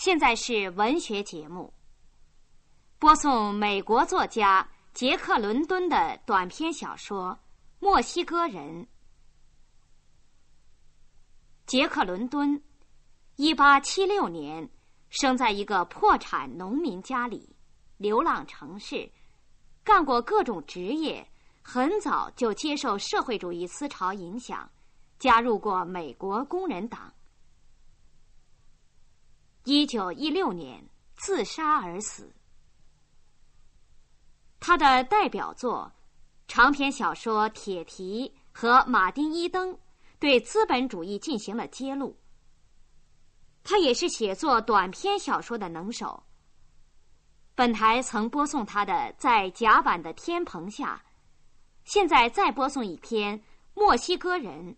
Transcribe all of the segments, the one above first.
现在是文学节目，播送美国作家杰克·伦敦的短篇小说《墨西哥人》。杰克·伦敦，一八七六年生在一个破产农民家里，流浪城市，干过各种职业，很早就接受社会主义思潮影响，加入过美国工人党。一九一六年自杀而死。他的代表作长篇小说《铁蹄》和《马丁·伊登》。对资本主义进行了揭露。他也是写作短篇小说的能手。本台曾播送他的《在甲板的天棚下》，现在再播送一篇《墨西哥人》。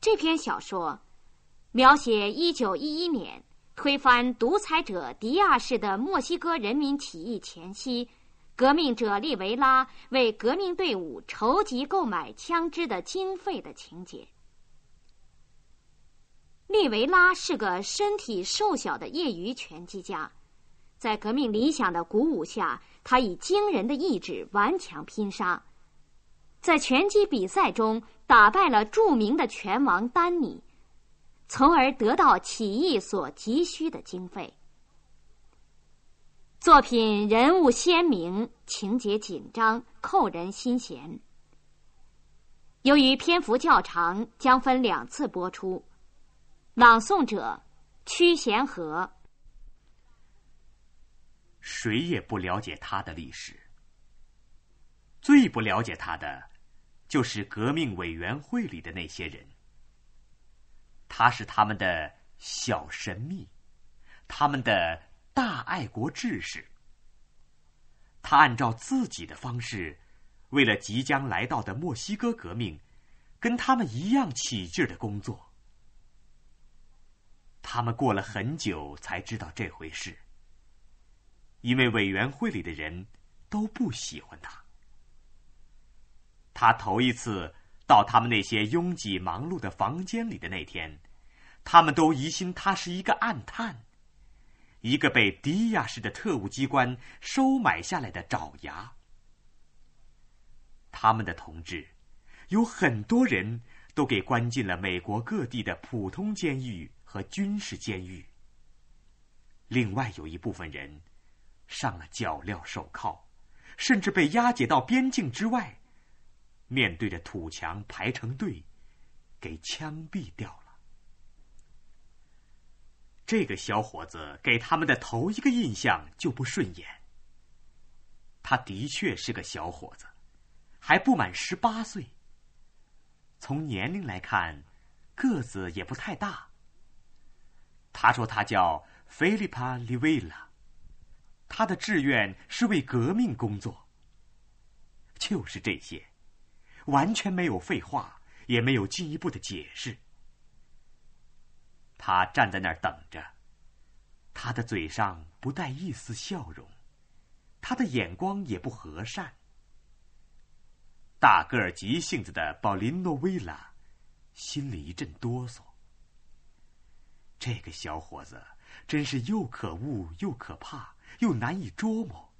这篇小说描写一九一一年推翻独裁者迪亚士的墨西哥人民起义前夕。革命者利维拉为革命队伍筹集购买枪支的经费的情节。利维拉是个身体瘦小的业余拳击家，在革命理想的鼓舞下，他以惊人的意志顽强拼杀，在拳击比赛中打败了著名的拳王丹尼，从而得到起义所急需的经费。作品人物鲜明，情节紧张，扣人心弦。由于篇幅较长，将分两次播出。朗诵者：屈贤和。谁也不了解他的历史，最不了解他的，就是革命委员会里的那些人。他是他们的小神秘，他们的。大爱国志士，他按照自己的方式，为了即将来到的墨西哥革命，跟他们一样起劲的工作。他们过了很久才知道这回事，因为委员会里的人都不喜欢他。他头一次到他们那些拥挤忙碌的房间里的那天，他们都疑心他是一个暗探。一个被迪亚式的特务机关收买下来的爪牙，他们的同志有很多人都给关进了美国各地的普通监狱和军事监狱。另外有一部分人上了脚镣手铐，甚至被押解到边境之外，面对着土墙排成队，给枪毙掉了。这个小伙子给他们的头一个印象就不顺眼。他的确是个小伙子，还不满十八岁。从年龄来看，个子也不太大。他说他叫菲利帕·利维拉，他的志愿是为革命工作。就是这些，完全没有废话，也没有进一步的解释。他站在那儿等着，他的嘴上不带一丝笑容，他的眼光也不和善。大个儿急性子的保林诺维拉心里一阵哆嗦。这个小伙子真是又可恶又可怕，又难以捉摸。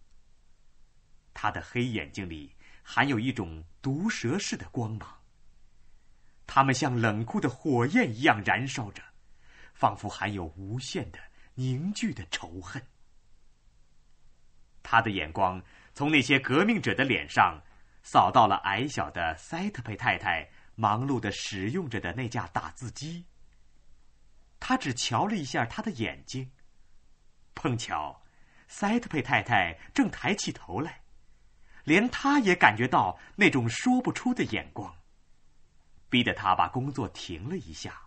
他的黑眼睛里含有一种毒蛇似的光芒，他们像冷酷的火焰一样燃烧着。仿佛含有无限的凝聚的仇恨。他的眼光从那些革命者的脸上扫到了矮小的塞特佩太太忙碌的使用着的那架打字机。他只瞧了一下他的眼睛，碰巧，塞特佩太太正抬起头来，连他也感觉到那种说不出的眼光，逼得他把工作停了一下。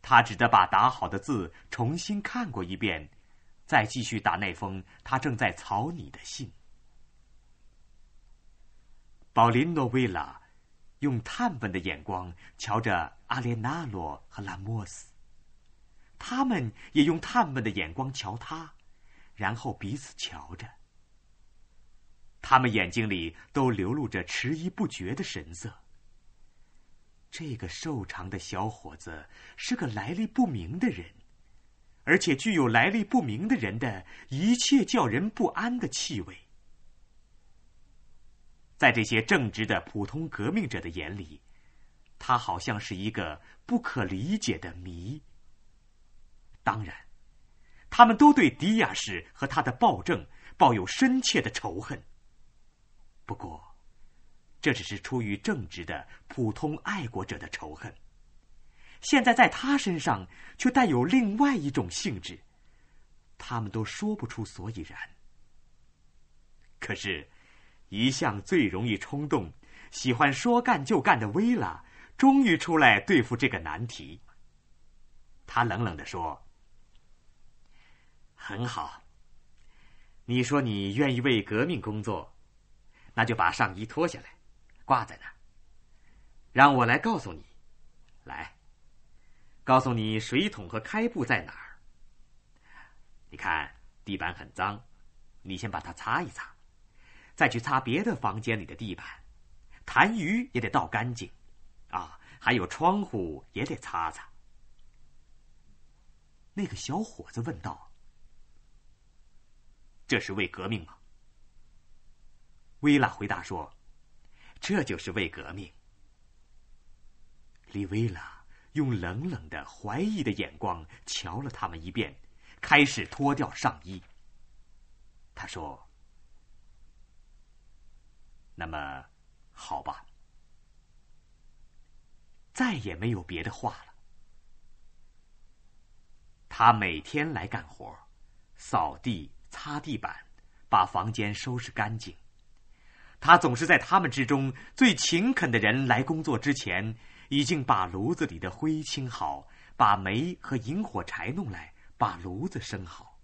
他只得把打好的字重新看过一遍，再继续打那封他正在草拟的信。保林诺维拉用探问的眼光瞧着阿列纳罗和拉莫斯，他们也用探问的眼光瞧他，然后彼此瞧着。他们眼睛里都流露着迟疑不决的神色。这个瘦长的小伙子是个来历不明的人，而且具有来历不明的人的一切叫人不安的气味。在这些正直的普通革命者的眼里，他好像是一个不可理解的谜。当然，他们都对迪亚士和他的暴政抱有深切的仇恨。这只是出于正直的普通爱国者的仇恨。现在在他身上却带有另外一种性质，他们都说不出所以然。可是，一向最容易冲动、喜欢说干就干的薇拉，终于出来对付这个难题。他冷冷的说：“很好，你说你愿意为革命工作，那就把上衣脱下来。”挂在那儿，让我来告诉你。来，告诉你水桶和开布在哪儿。你看地板很脏，你先把它擦一擦，再去擦别的房间里的地板，痰盂也得倒干净，啊，还有窗户也得擦擦。那个小伙子问道：“这是为革命吗？”薇拉回答说。这就是为革命。利维拉用冷冷的、怀疑的眼光瞧了他们一遍，开始脱掉上衣。他说：“那么，好吧，再也没有别的话了。他每天来干活，扫地、擦地板，把房间收拾干净。”他总是在他们之中最勤恳的人来工作之前，已经把炉子里的灰清好，把煤和引火柴弄来，把炉子生好。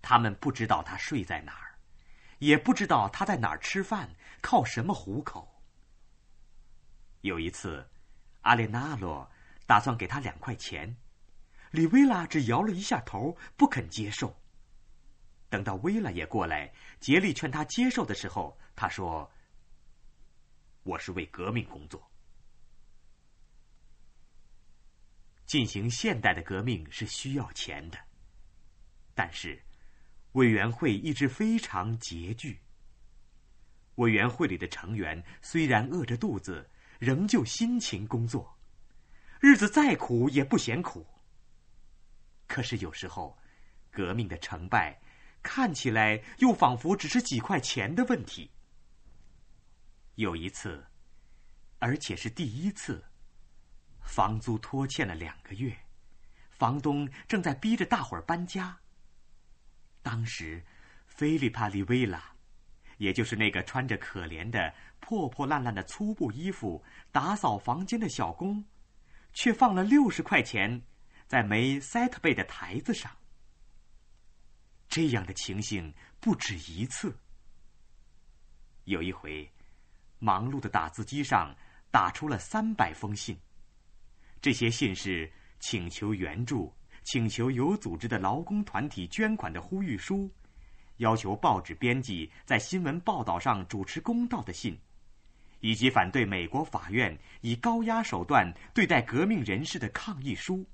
他们不知道他睡在哪儿，也不知道他在哪儿吃饭，靠什么糊口。有一次，阿列纳罗打算给他两块钱，里维拉只摇了一下头，不肯接受。等到薇拉也过来竭力劝他接受的时候，他说：“我是为革命工作。进行现代的革命是需要钱的，但是委员会一直非常拮据。委员会里的成员虽然饿着肚子，仍旧辛勤工作，日子再苦也不嫌苦。可是有时候，革命的成败。”看起来又仿佛只是几块钱的问题。有一次，而且是第一次，房租拖欠了两个月，房东正在逼着大伙儿搬家。当时，菲利帕利维拉，也就是那个穿着可怜的破破烂烂的粗布衣服打扫房间的小工，却放了六十块钱在梅塞特贝的台子上。这样的情形不止一次。有一回，忙碌的打字机上打出了三百封信，这些信是请求援助、请求有组织的劳工团体捐款的呼吁书，要求报纸编辑在新闻报道上主持公道的信，以及反对美国法院以高压手段对待革命人士的抗议书。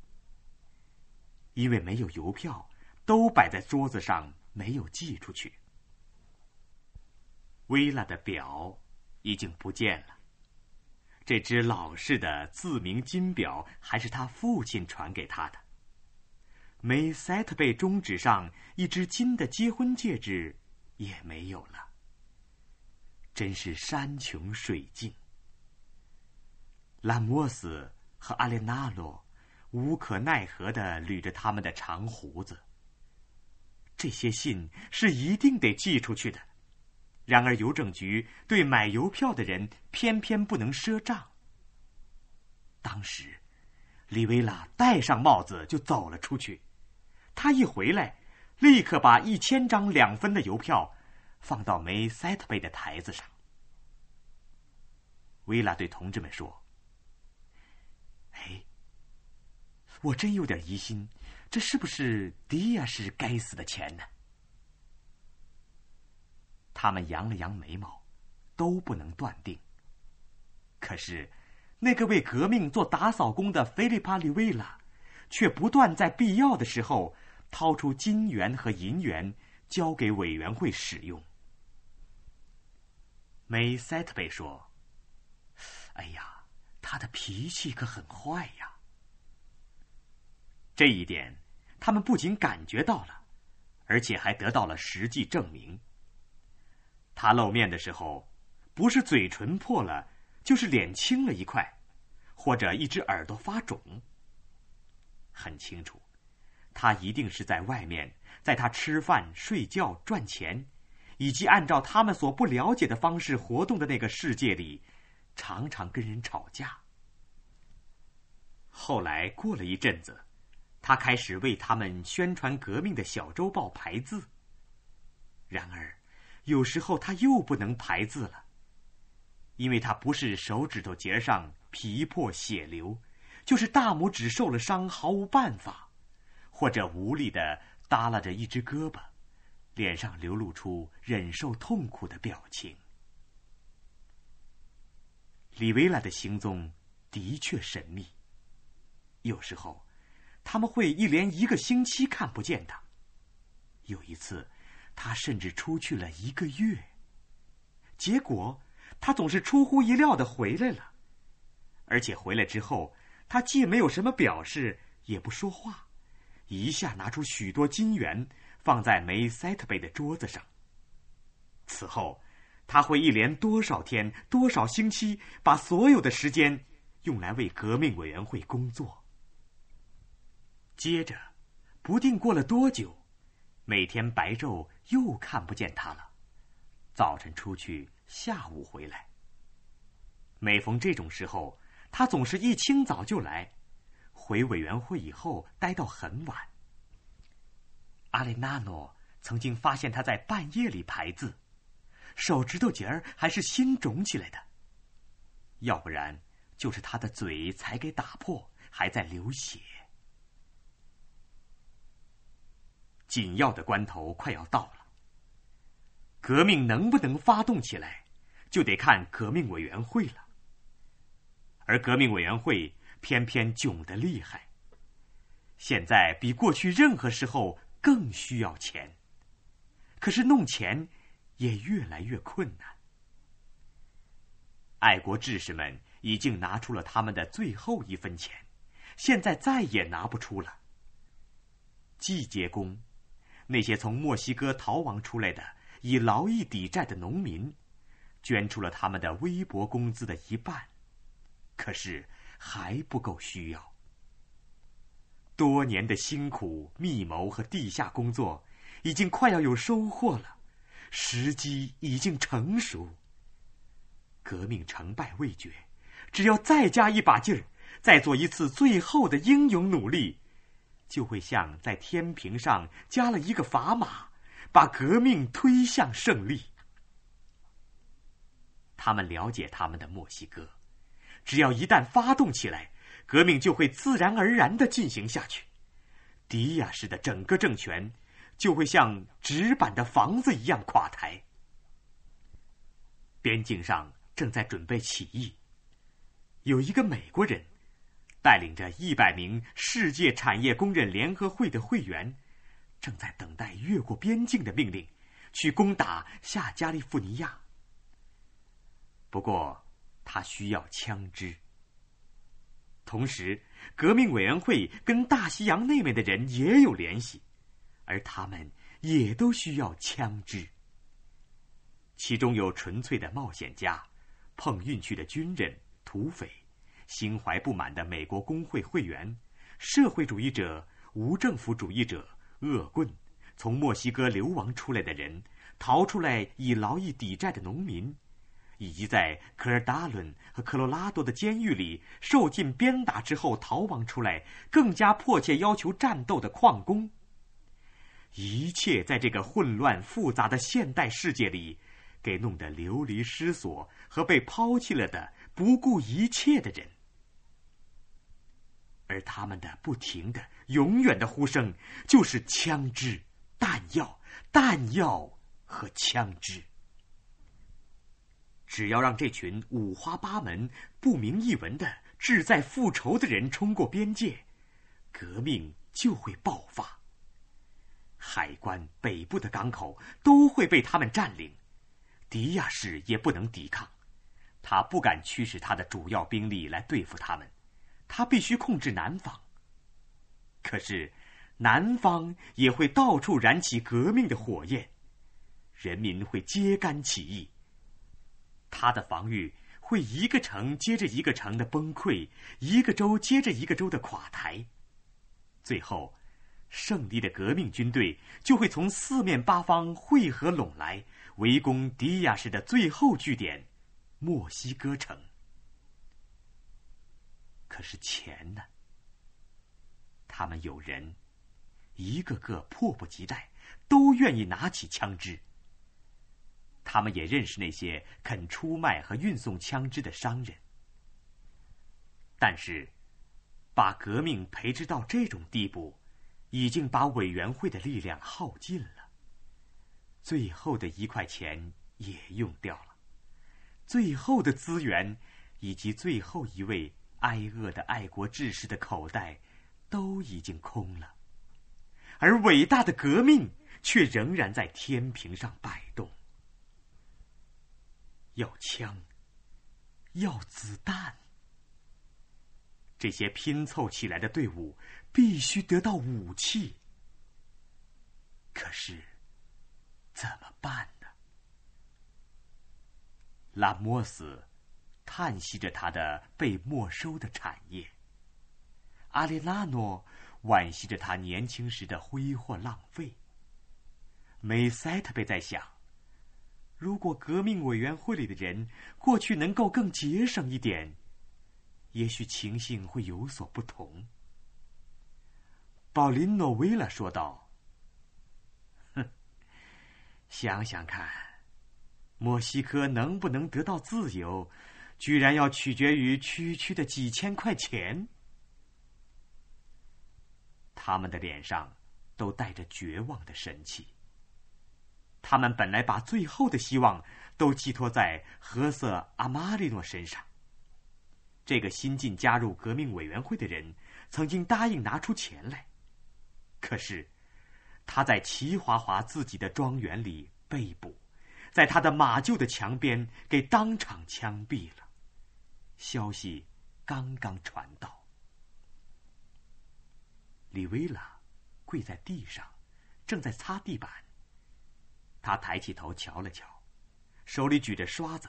因为没有邮票。都摆在桌子上，没有寄出去。薇拉的表已经不见了，这只老式的自鸣金表还是他父亲传给他的。梅塞特贝中指上一只金的结婚戒指也没有了。真是山穷水尽。拉莫斯和阿列纳罗无可奈何的捋着他们的长胡子。这些信是一定得寄出去的，然而邮政局对买邮票的人偏偏不能赊账。当时，李维拉戴上帽子就走了出去，他一回来，立刻把一千张两分的邮票放到梅塞特贝的台子上。维拉对同志们说：“哎，我真有点疑心。”这是不是迪亚士该死的钱呢？他们扬了扬眉毛，都不能断定。可是，那个为革命做打扫工的菲利帕里维拉，却不断在必要的时候掏出金元和银元交给委员会使用。梅塞特贝说：“哎呀，他的脾气可很坏呀。”这一点，他们不仅感觉到了，而且还得到了实际证明。他露面的时候，不是嘴唇破了，就是脸青了一块，或者一只耳朵发肿。很清楚，他一定是在外面，在他吃饭、睡觉、赚钱，以及按照他们所不了解的方式活动的那个世界里，常常跟人吵架。后来过了一阵子。他开始为他们宣传革命的小周报排字。然而，有时候他又不能排字了，因为他不是手指头节上皮破血流，就是大拇指受了伤，毫无办法，或者无力的耷拉着一只胳膊，脸上流露出忍受痛苦的表情。李维拉的行踪的确神秘，有时候。他们会一连一个星期看不见他。有一次，他甚至出去了一个月。结果，他总是出乎意料的回来了，而且回来之后，他既没有什么表示，也不说话，一下拿出许多金元放在梅塞特贝的桌子上。此后，他会一连多少天、多少星期，把所有的时间用来为革命委员会工作。接着，不定过了多久，每天白昼又看不见他了。早晨出去，下午回来。每逢这种时候，他总是一清早就来，回委员会以后待到很晚。阿雷纳诺曾经发现他在半夜里排字，手指头节儿还是新肿起来的。要不然，就是他的嘴才给打破，还在流血。紧要的关头快要到了。革命能不能发动起来，就得看革命委员会了。而革命委员会偏偏窘得厉害，现在比过去任何时候更需要钱。可是弄钱也越来越困难。爱国志士们已经拿出了他们的最后一分钱，现在再也拿不出了。季节工。那些从墨西哥逃亡出来的以劳役抵债的农民，捐出了他们的微薄工资的一半，可是还不够需要。多年的辛苦密谋和地下工作，已经快要有收获了，时机已经成熟。革命成败未决，只要再加一把劲儿，再做一次最后的英勇努力。就会像在天平上加了一个砝码，把革命推向胜利。他们了解他们的墨西哥，只要一旦发动起来，革命就会自然而然的进行下去。迪亚士的整个政权就会像纸板的房子一样垮台。边境上正在准备起义，有一个美国人。带领着一百名世界产业工人联合会的会员，正在等待越过边境的命令，去攻打下加利福尼亚。不过，他需要枪支。同时，革命委员会跟大西洋那边的人也有联系，而他们也都需要枪支。其中有纯粹的冒险家，碰运气的军人、土匪。心怀不满的美国工会会员、社会主义者、无政府主义者、恶棍、从墨西哥流亡出来的人、逃出来以劳役抵债的农民，以及在科尔达伦和科罗拉多的监狱里受尽鞭打之后逃亡出来、更加迫切要求战斗的矿工，一切在这个混乱复杂的现代世界里，给弄得流离失所和被抛弃了的不顾一切的人。而他们的不停的、永远的呼声，就是枪支、弹药、弹药和枪支。只要让这群五花八门、不明一文的志在复仇的人冲过边界，革命就会爆发。海关、北部的港口都会被他们占领，迪亚士也不能抵抗，他不敢驱使他的主要兵力来对付他们，他必须控制南方。可是，南方也会到处燃起革命的火焰，人民会揭竿起义。他的防御会一个城接着一个城的崩溃，一个州接着一个州的垮台，最后。胜利的革命军队就会从四面八方汇合拢来，围攻迪亚士的最后据点——墨西哥城。可是钱呢？他们有人，一个个迫不及待，都愿意拿起枪支。他们也认识那些肯出卖和运送枪支的商人。但是，把革命培植到这种地步。已经把委员会的力量耗尽了，最后的一块钱也用掉了，最后的资源以及最后一位挨饿的爱国志士的口袋都已经空了，而伟大的革命却仍然在天平上摆动。要枪，要子弹。这些拼凑起来的队伍必须得到武器，可是怎么办呢？拉莫斯叹息着他的被没收的产业，阿列拉诺惋惜着他年轻时的挥霍浪费。梅塞特贝在想：如果革命委员会里的人过去能够更节省一点。也许情形会有所不同。保林诺维拉说道：“哼，想想看，墨西哥能不能得到自由，居然要取决于区区的几千块钱。”他们的脸上都带着绝望的神气。他们本来把最后的希望都寄托在何瑟阿马利诺身上。这个新晋加入革命委员会的人曾经答应拿出钱来，可是他在齐华华自己的庄园里被捕，在他的马厩的墙边给当场枪毙了。消息刚刚传到，李维拉跪在地上，正在擦地板。他抬起头瞧了瞧，手里举着刷子，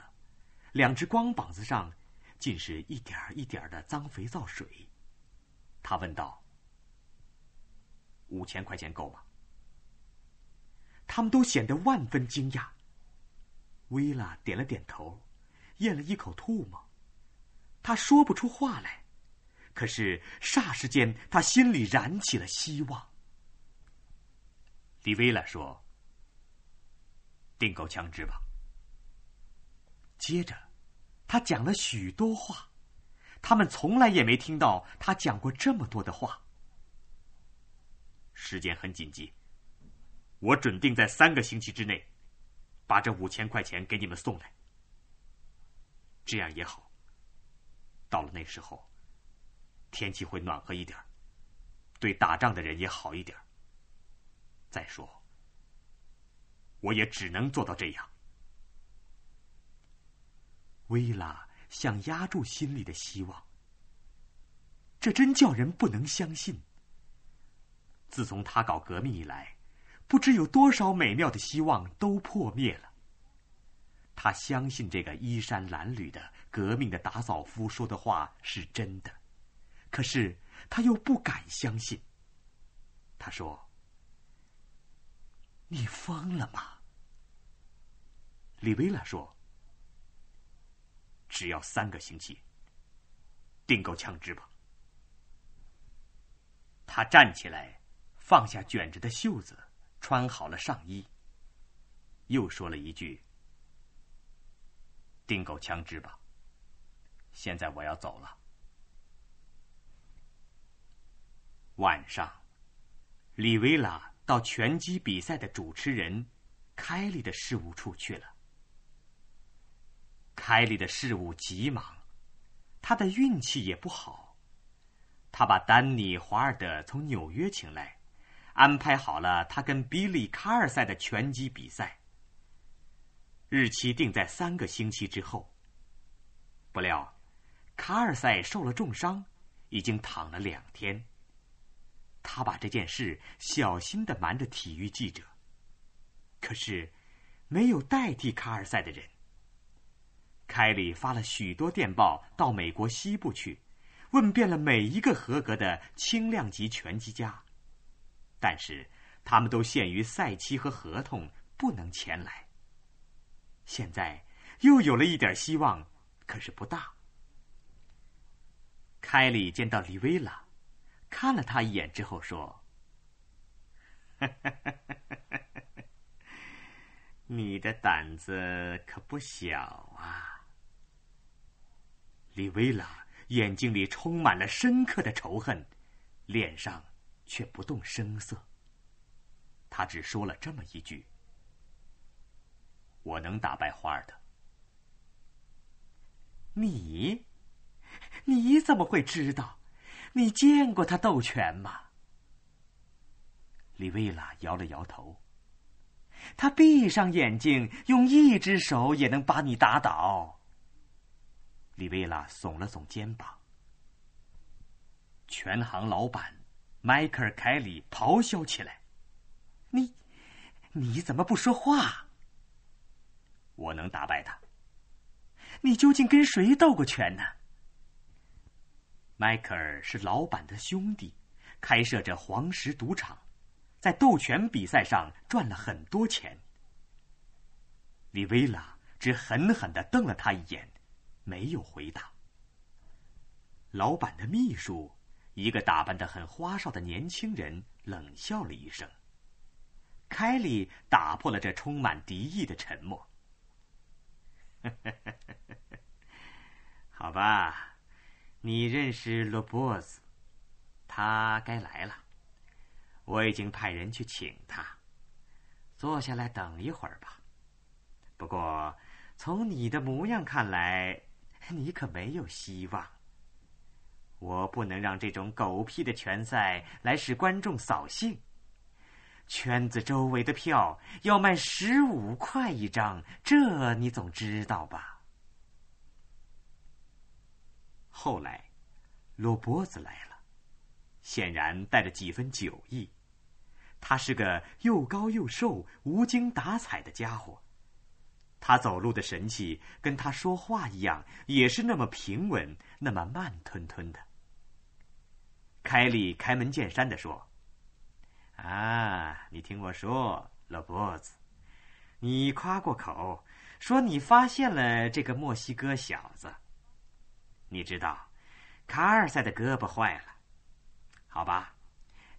两只光膀子上。尽是一点儿一点儿的脏肥皂水，他问道：“五千块钱够吗？”他们都显得万分惊讶。薇拉点了点头，咽了一口唾沫，他说不出话来，可是霎时间，他心里燃起了希望。李薇拉说：“订购枪支吧。”接着。他讲了许多话，他们从来也没听到他讲过这么多的话。时间很紧急，我准定在三个星期之内，把这五千块钱给你们送来。这样也好。到了那时候，天气会暖和一点，对打仗的人也好一点。再说，我也只能做到这样。薇拉想压住心里的希望，这真叫人不能相信。自从他搞革命以来，不知有多少美妙的希望都破灭了。他相信这个衣衫褴褛的革命的打扫夫说的话是真的，可是他又不敢相信。他说：“你疯了吗？”李维拉说。只要三个星期，订购枪支吧。他站起来，放下卷着的袖子，穿好了上衣，又说了一句：“订购枪支吧。”现在我要走了。晚上，李维拉到拳击比赛的主持人凯利的事务处去了。凯利的事务极忙，他的运气也不好。他把丹尼·华尔德从纽约请来，安排好了他跟比利·卡尔赛的拳击比赛。日期定在三个星期之后。不料，卡尔赛受了重伤，已经躺了两天。他把这件事小心的瞒着体育记者。可是，没有代替卡尔赛的人。凯里发了许多电报到美国西部去，问遍了每一个合格的轻量级拳击家，但是他们都限于赛期和合同，不能前来。现在又有了一点希望，可是不大。凯里见到李薇拉，看了他一眼之后说：“ 你的胆子可不小啊。”李薇拉眼睛里充满了深刻的仇恨，脸上却不动声色。他只说了这么一句。我能打败花儿的。你，你怎么会知道？你见过他斗拳吗？李薇拉摇了摇头。他闭上眼睛，用一只手也能把你打倒。李薇拉耸了耸肩膀。拳行老板迈克尔·凯里咆哮起来：“你，你怎么不说话？”我能打败他。你究竟跟谁斗过拳呢？迈克尔是老板的兄弟，开设着黄石赌场，在斗拳比赛上赚了很多钱。李薇拉只狠狠的瞪了他一眼，没有回答。老板的秘书，一个打扮的很花哨的年轻人，冷笑了一声。凯里打破了这充满敌意的沉默。好吧，你认识罗伯斯，他该来了。我已经派人去请他。坐下来等一会儿吧。不过，从你的模样看来，你可没有希望。我不能让这种狗屁的拳赛来使观众扫兴。圈子周围的票要卖十五块一张，这你总知道吧？后来，罗波子来了，显然带着几分酒意。他是个又高又瘦、无精打采的家伙。他走路的神气跟他说话一样，也是那么平稳，那么慢吞吞的。凯利开门见山的说。啊，你听我说，老波子，你夸过口，说你发现了这个墨西哥小子。你知道，卡尔赛的胳膊坏了，好吧？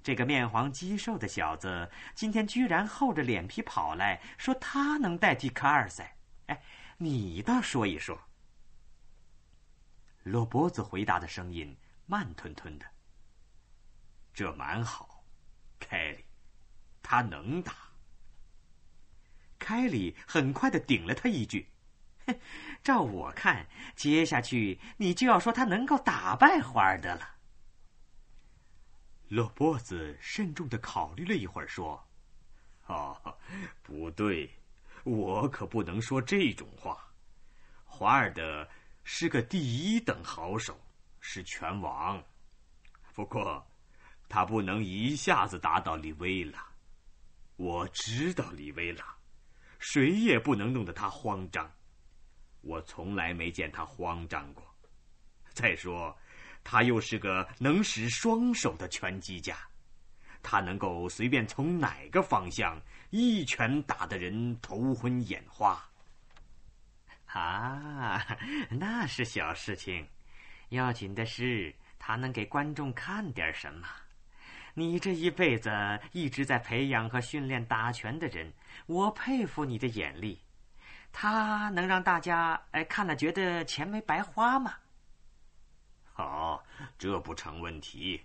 这个面黄肌瘦的小子今天居然厚着脸皮跑来说他能代替卡尔赛。哎，你倒说一说。罗波子回答的声音慢吞吞的。这蛮好。凯里，他能打。凯里很快的顶了他一句：“哼，照我看，接下去你就要说他能够打败华尔德了。”罗波子慎重的考虑了一会儿，说：“哦，不对，我可不能说这种话。华尔德是个第一等好手，是拳王。不过……”他不能一下子打倒李薇拉，我知道李薇拉，谁也不能弄得他慌张。我从来没见他慌张过。再说，他又是个能使双手的拳击家，他能够随便从哪个方向一拳打得人头昏眼花。啊，那是小事情，要紧的是他能给观众看点什么。你这一辈子一直在培养和训练打拳的人，我佩服你的眼力。他能让大家哎看了觉得钱没白花吗？好，这不成问题，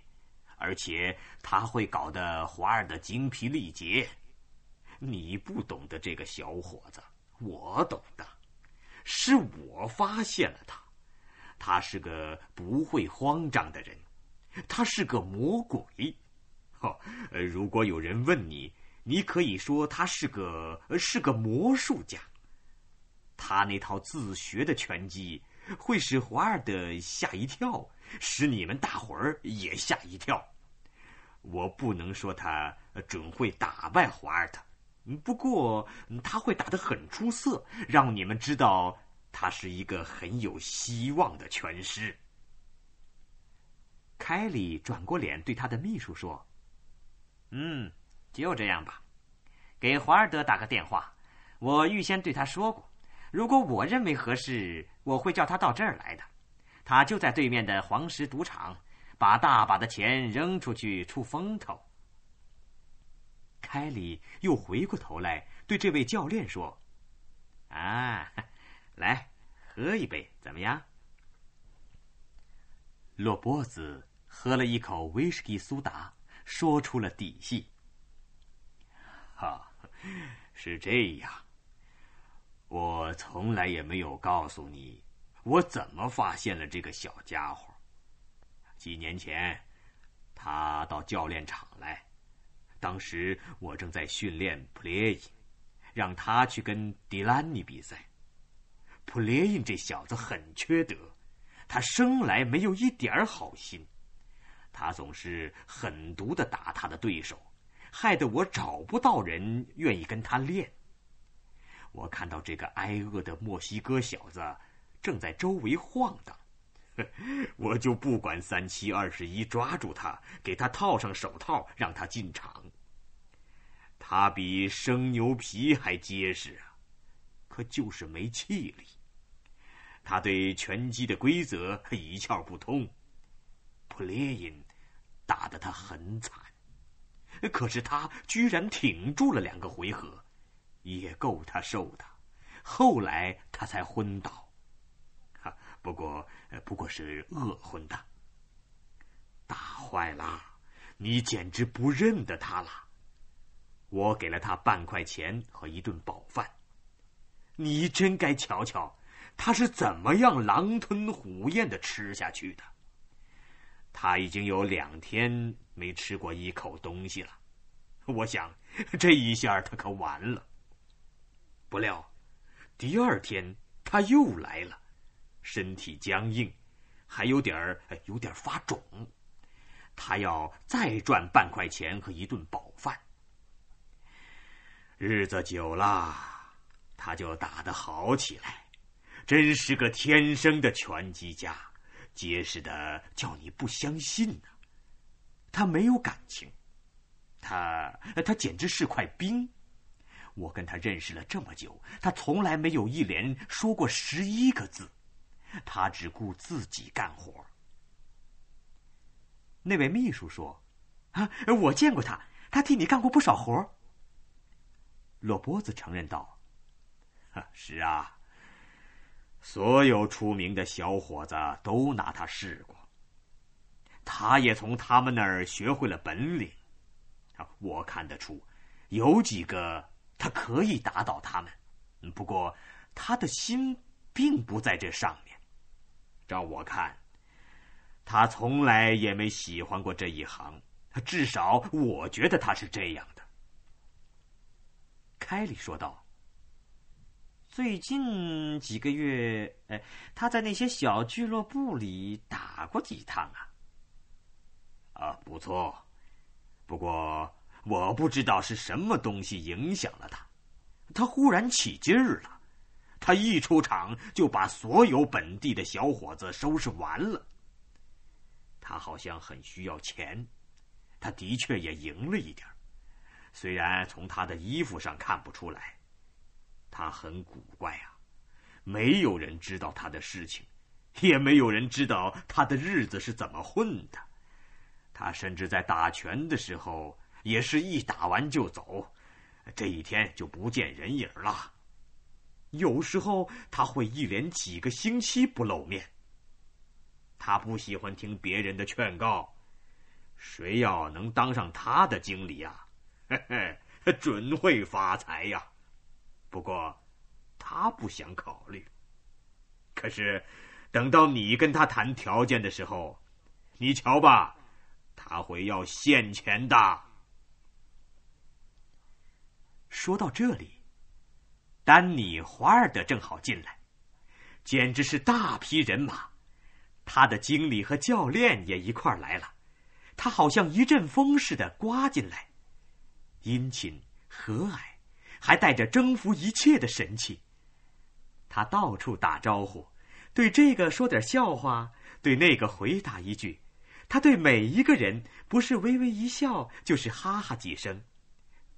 而且他会搞得华尔的精疲力竭。你不懂得这个小伙子，我懂得。是我发现了他。他是个不会慌张的人，他是个魔鬼。哦，如果有人问你，你可以说他是个是个魔术家。他那套自学的拳击会使华尔德吓一跳，使你们大伙儿也吓一跳。我不能说他准会打败华尔德，不过他会打得很出色，让你们知道。他是一个很有希望的拳师。凯里转过脸对他的秘书说：“嗯，就这样吧，给华尔德打个电话。我预先对他说过，如果我认为合适，我会叫他到这儿来的。他就在对面的黄石赌场，把大把的钱扔出去出风头。”凯里又回过头来对这位教练说：“啊。”来，喝一杯，怎么样？罗波子喝了一口威士忌苏打，说出了底细。哈，是这样。我从来也没有告诉你，我怎么发现了这个小家伙。几年前，他到教练场来，当时我正在训练 play，让他去跟迪兰尼比赛。普列因这小子很缺德，他生来没有一点好心，他总是狠毒的打他的对手，害得我找不到人愿意跟他练。我看到这个挨饿的墨西哥小子正在周围晃荡，我就不管三七二十一，抓住他，给他套上手套，让他进场。他比生牛皮还结实啊，可就是没气力。他对拳击的规则一窍不通，普列因打得他很惨，可是他居然挺住了两个回合，也够他受的。后来他才昏倒，哈，不过不过是饿昏的。打坏了，你简直不认得他了。我给了他半块钱和一顿饱饭，你真该瞧瞧。他是怎么样狼吞虎咽的吃下去的？他已经有两天没吃过一口东西了。我想，这一下他可完了。不料，第二天他又来了，身体僵硬，还有点儿有点发肿。他要再赚半块钱和一顿饱饭。日子久了，他就打得好起来。真是个天生的拳击家，结实的叫你不相信呢。他没有感情，他他简直是块冰。我跟他认识了这么久，他从来没有一连说过十一个字，他只顾自己干活。那位秘书说：“啊，我见过他，他替你干过不少活。”罗波子承认道：“是啊。”所有出名的小伙子都拿他试过，他也从他们那儿学会了本领。我看得出，有几个他可以打倒他们，不过他的心并不在这上面。照我看，他从来也没喜欢过这一行，至少我觉得他是这样的。凯里说道。最近几个月，哎，他在那些小俱乐部里打过几趟啊。啊，不错。不过我不知道是什么东西影响了他，他忽然起劲儿了。他一出场就把所有本地的小伙子收拾完了。他好像很需要钱，他的确也赢了一点虽然从他的衣服上看不出来。他很古怪啊，没有人知道他的事情，也没有人知道他的日子是怎么混的。他甚至在打拳的时候，也是一打完就走，这一天就不见人影了。有时候他会一连几个星期不露面。他不喜欢听别人的劝告，谁要能当上他的经理呀，嘿嘿，准会发财呀。不过，他不想考虑。可是，等到你跟他谈条件的时候，你瞧吧，他会要现钱的。说到这里，丹尼·华尔德正好进来，简直是大批人马，他的经理和教练也一块来了，他好像一阵风似的刮进来，殷勤和蔼，还带着征服一切的神气。他到处打招呼，对这个说点笑话，对那个回答一句，他对每一个人不是微微一笑，就是哈哈几声。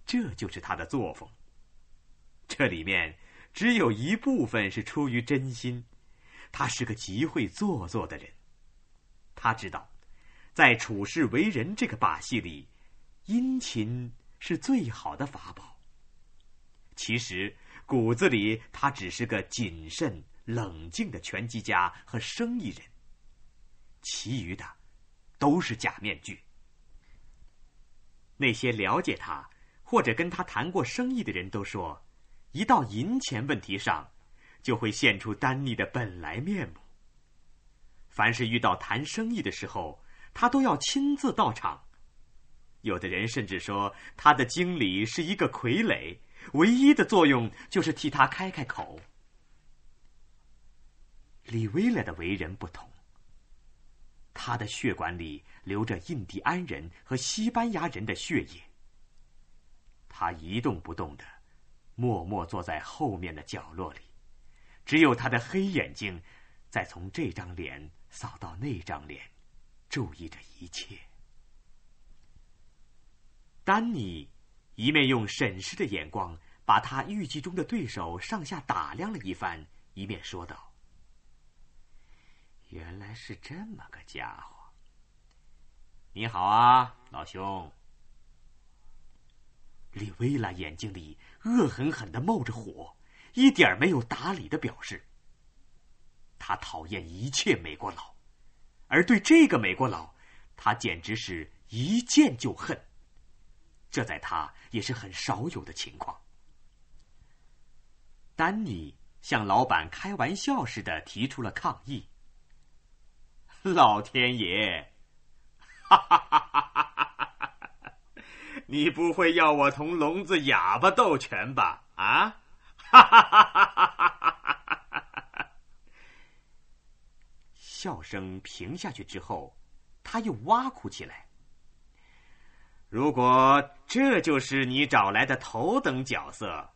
这就是他的作风。这里面只有一部分是出于真心，他是个极会做作的人。他知道，在处世为人这个把戏里，殷勤是最好的法宝。其实骨子里他只是个谨慎冷静的拳击家和生意人，其余的都是假面具。那些了解他。或者跟他谈过生意的人都说，一到银钱问题上，就会现出丹尼的本来面目。凡是遇到谈生意的时候，他都要亲自到场。有的人甚至说，他的经理是一个傀儡，唯一的作用就是替他开开口。李威勒的为人不同，他的血管里流着印第安人和西班牙人的血液。他一动不动的，默默坐在后面的角落里，只有他的黑眼睛，在从这张脸扫到那张脸，注意着一切。丹尼一面用审视的眼光把他预计中的对手上下打量了一番，一面说道：“原来是这么个家伙。你好啊，老兄。”李薇拉眼睛里恶狠狠的冒着火，一点没有打理的表示。他讨厌一切美国佬，而对这个美国佬，他简直是一见就恨。这在他也是很少有的情况。丹尼向老板开玩笑似的提出了抗议：“老天爷！”哈哈哈哈哈！你不会要我同聋子哑巴斗拳吧？啊！哈哈哈哈哈哈！笑声平下去之后，他又挖苦起来。如果这就是你找来的头等角色，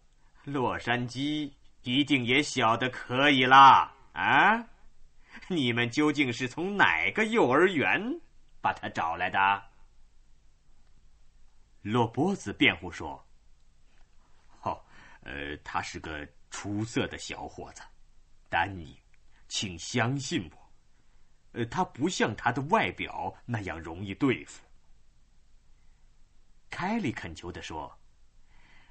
洛杉矶一定也小的可以啦！啊！你们究竟是从哪个幼儿园把他找来的？洛波子辩护说：“哦，呃，他是个出色的小伙子，丹尼，请相信我，呃，他不像他的外表那样容易对付。”凯利恳求的说：“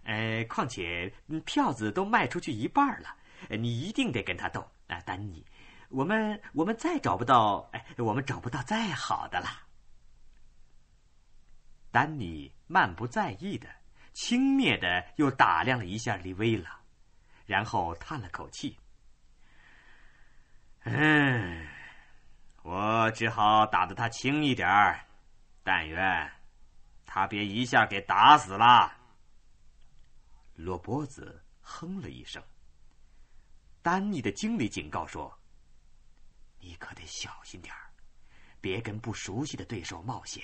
呃，况且票子都卖出去一半了，你一定得跟他斗啊，丹尼，我们我们再找不到，哎，我们找不到再好的了。”丹尼漫不在意的、轻蔑的又打量了一下利威拉，然后叹了口气：“嗯，我只好打得他轻一点儿，但愿他别一下给打死了。”罗波子哼了一声。丹尼的经理警告说：“你可得小心点儿，别跟不熟悉的对手冒险。”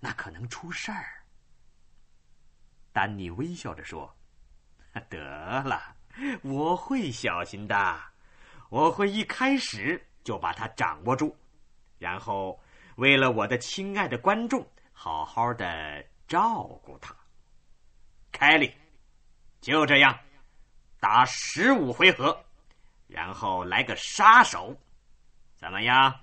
那可能出事儿。丹尼微笑着说：“得了，我会小心的，我会一开始就把他掌握住，然后为了我的亲爱的观众，好好的照顾他。”凯利，就这样，打十五回合，然后来个杀手，怎么样？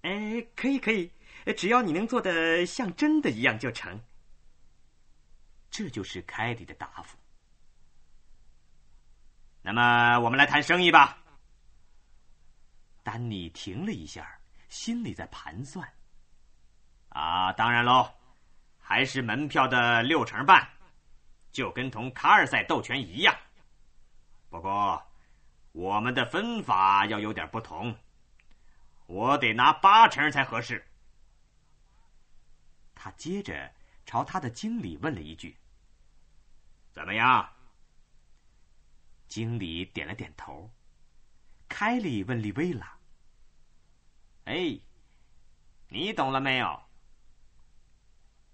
哎，可以，可以。只要你能做的像真的一样就成。这就是凯里的答复。那么，我们来谈生意吧。丹尼停了一下，心里在盘算。啊，当然喽，还是门票的六成半，就跟同卡尔赛斗拳一样。不过，我们的分法要有点不同。我得拿八成才合适。他接着朝他的经理问了一句：“怎么样？”经理点了点头。凯利问利维拉：“哎，你懂了没有？”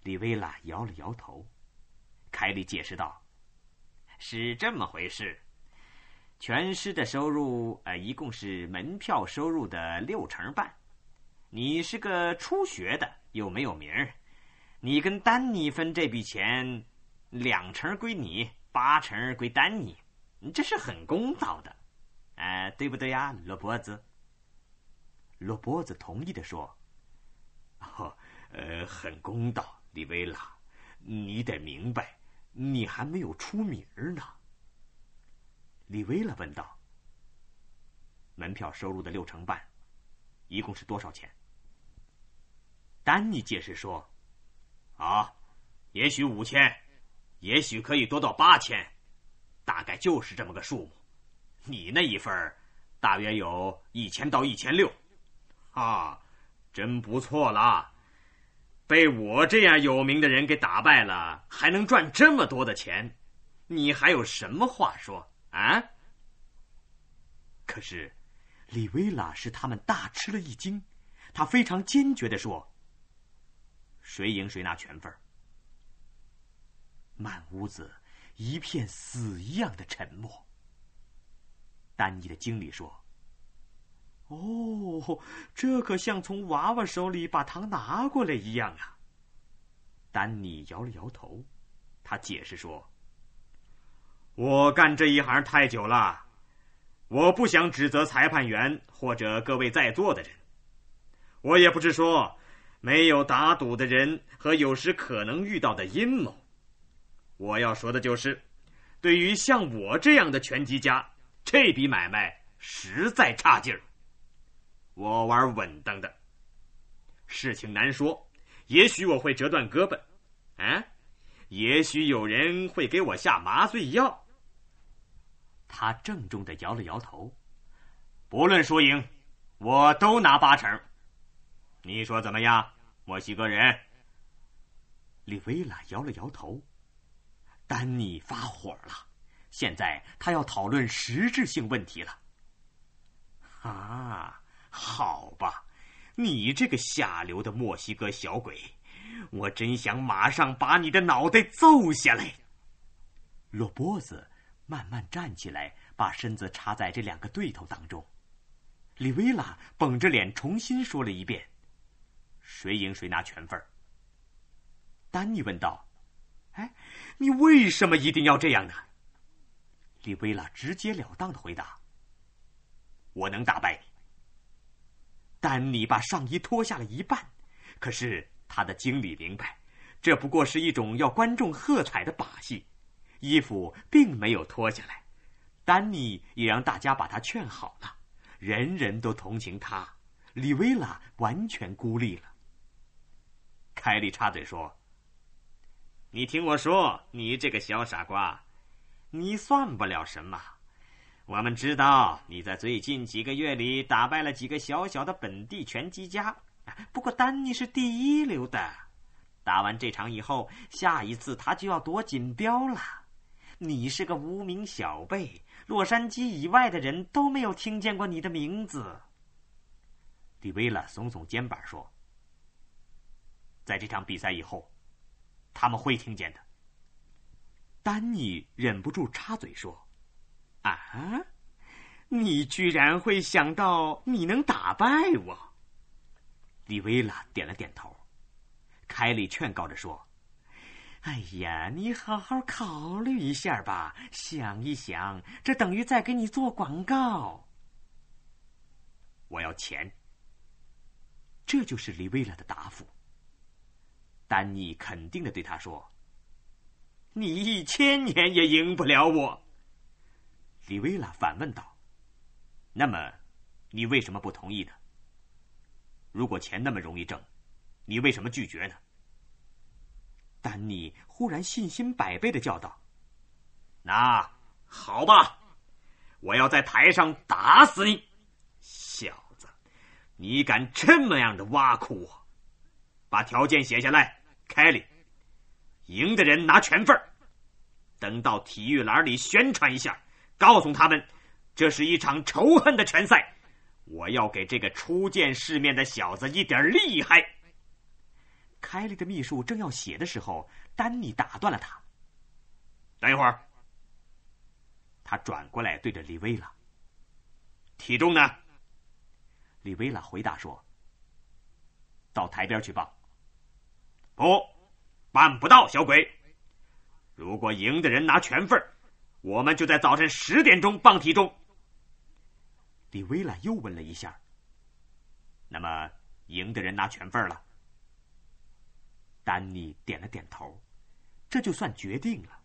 李维拉摇了摇头。凯利解释道：“是这么回事。”全师的收入，呃，一共是门票收入的六成半。你是个初学的，又没有名儿，你跟丹尼分这笔钱，两成归你，八成归丹尼，这是很公道的，哎，对不对呀，罗伯子？罗伯子同意的说：“哦，呃，很公道，李维拉，你得明白，你还没有出名呢。”李维拉问道：“门票收入的六成半，一共是多少钱？”丹尼解释说：“啊，也许五千，也许可以多到八千，大概就是这么个数目。你那一份大约有一千到一千六，啊，真不错啦！被我这样有名的人给打败了，还能赚这么多的钱，你还有什么话说？”啊！可是，李维拉使他们大吃了一惊。他非常坚决的说：“谁赢谁拿全份。”满屋子一片死一样的沉默。丹尼的经理说：“哦，这可像从娃娃手里把糖拿过来一样啊。”丹尼摇了摇头，他解释说。我干这一行太久了，我不想指责裁判员或者各位在座的人。我也不是说没有打赌的人和有时可能遇到的阴谋。我要说的就是，对于像我这样的拳击家，这笔买卖实在差劲儿。我玩稳当的，事情难说，也许我会折断胳膊，啊，也许有人会给我下麻醉药。他郑重的摇了摇头，不论输赢，我都拿八成。你说怎么样，墨西哥人？利维拉摇了摇头。丹尼发火了，现在他要讨论实质性问题了。啊，好吧，你这个下流的墨西哥小鬼，我真想马上把你的脑袋揍下来。罗波子。慢慢站起来，把身子插在这两个对头当中。李维拉绷着脸重新说了一遍：“谁赢谁拿全份。”丹尼问道：“哎，你为什么一定要这样呢？”李维拉直截了当的回答：“我能打败你。”丹尼把上衣脱下了一半，可是他的经理明白，这不过是一种要观众喝彩的把戏。衣服并没有脱下来，丹尼也让大家把他劝好了，人人都同情他，李维拉完全孤立了。凯莉插嘴说：“你听我说，你这个小傻瓜，你算不了什么。我们知道你在最近几个月里打败了几个小小的本地拳击家，不过丹尼是第一流的。打完这场以后，下一次他就要夺锦标了。”你是个无名小辈，洛杉矶以外的人都没有听见过你的名字。迪维拉耸耸肩膀说：“在这场比赛以后，他们会听见的。”丹尼忍不住插嘴说：“啊，你居然会想到你能打败我？”李维拉点了点头。凯里劝告着说。哎呀，你好好考虑一下吧，想一想，这等于在给你做广告。我要钱。这就是李维拉的答复。丹尼肯定的对他说：“你一千年也赢不了我。”李维拉反问道：“那么，你为什么不同意呢？如果钱那么容易挣，你为什么拒绝呢？”丹尼忽然信心百倍的叫道：“那好吧，我要在台上打死你，小子！你敢这么样的挖苦我？把条件写下来，凯里。赢的人拿全份等到体育栏里宣传一下，告诉他们，这是一场仇恨的拳赛。我要给这个初见世面的小子一点厉害。凯利的秘书正要写的时候，丹尼打断了他。等一会儿。他转过来对着李薇拉：“体重呢？”李薇拉回答说：“到台边去报。”不，办不到，小鬼。如果赢的人拿全份我们就在早晨十点钟磅体重。李维拉又问了一下：“那么赢的人拿全份了？”丹尼点了点头，这就算决定了。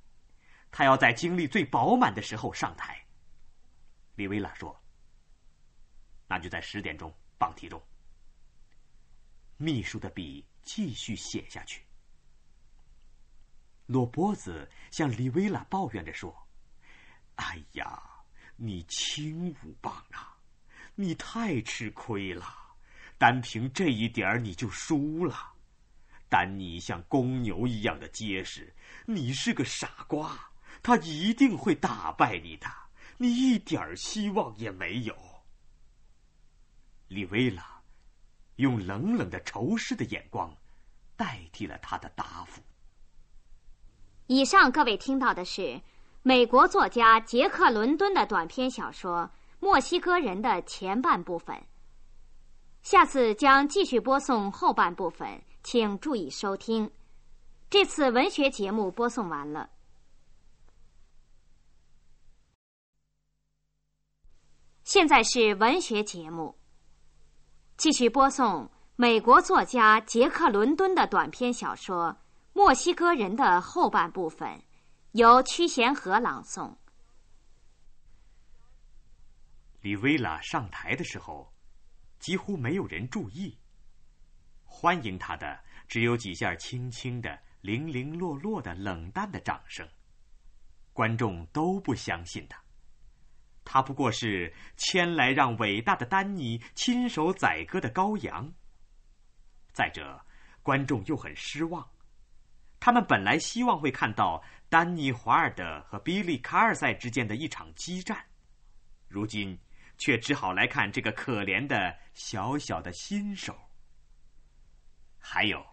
他要在精力最饱满的时候上台。李维拉说：“那就在十点钟磅体重。”秘书的笔继续写下去。罗波子向李维拉抱怨着说：“哎呀，你轻五磅啊，你太吃亏了，单凭这一点你就输了。但你像公牛一样的结实，你是个傻瓜。”他一定会打败你的，你一点希望也没有。李薇拉用冷冷的仇视的眼光代替了他的答复。以上各位听到的是美国作家杰克·伦敦的短篇小说《墨西哥人》的前半部分。下次将继续播送后半部分，请注意收听。这次文学节目播送完了。现在是文学节目，继续播送美国作家杰克·伦敦的短篇小说《墨西哥人》的后半部分，由屈贤和朗诵。李薇拉上台的时候，几乎没有人注意。欢迎他的只有几下轻轻的、零零落落的冷淡的掌声，观众都不相信他。他不过是牵来让伟大的丹尼亲手宰割的羔羊。再者，观众又很失望，他们本来希望会看到丹尼·华尔德和比利·卡尔赛之间的一场激战，如今却只好来看这个可怜的小小的新手。还有，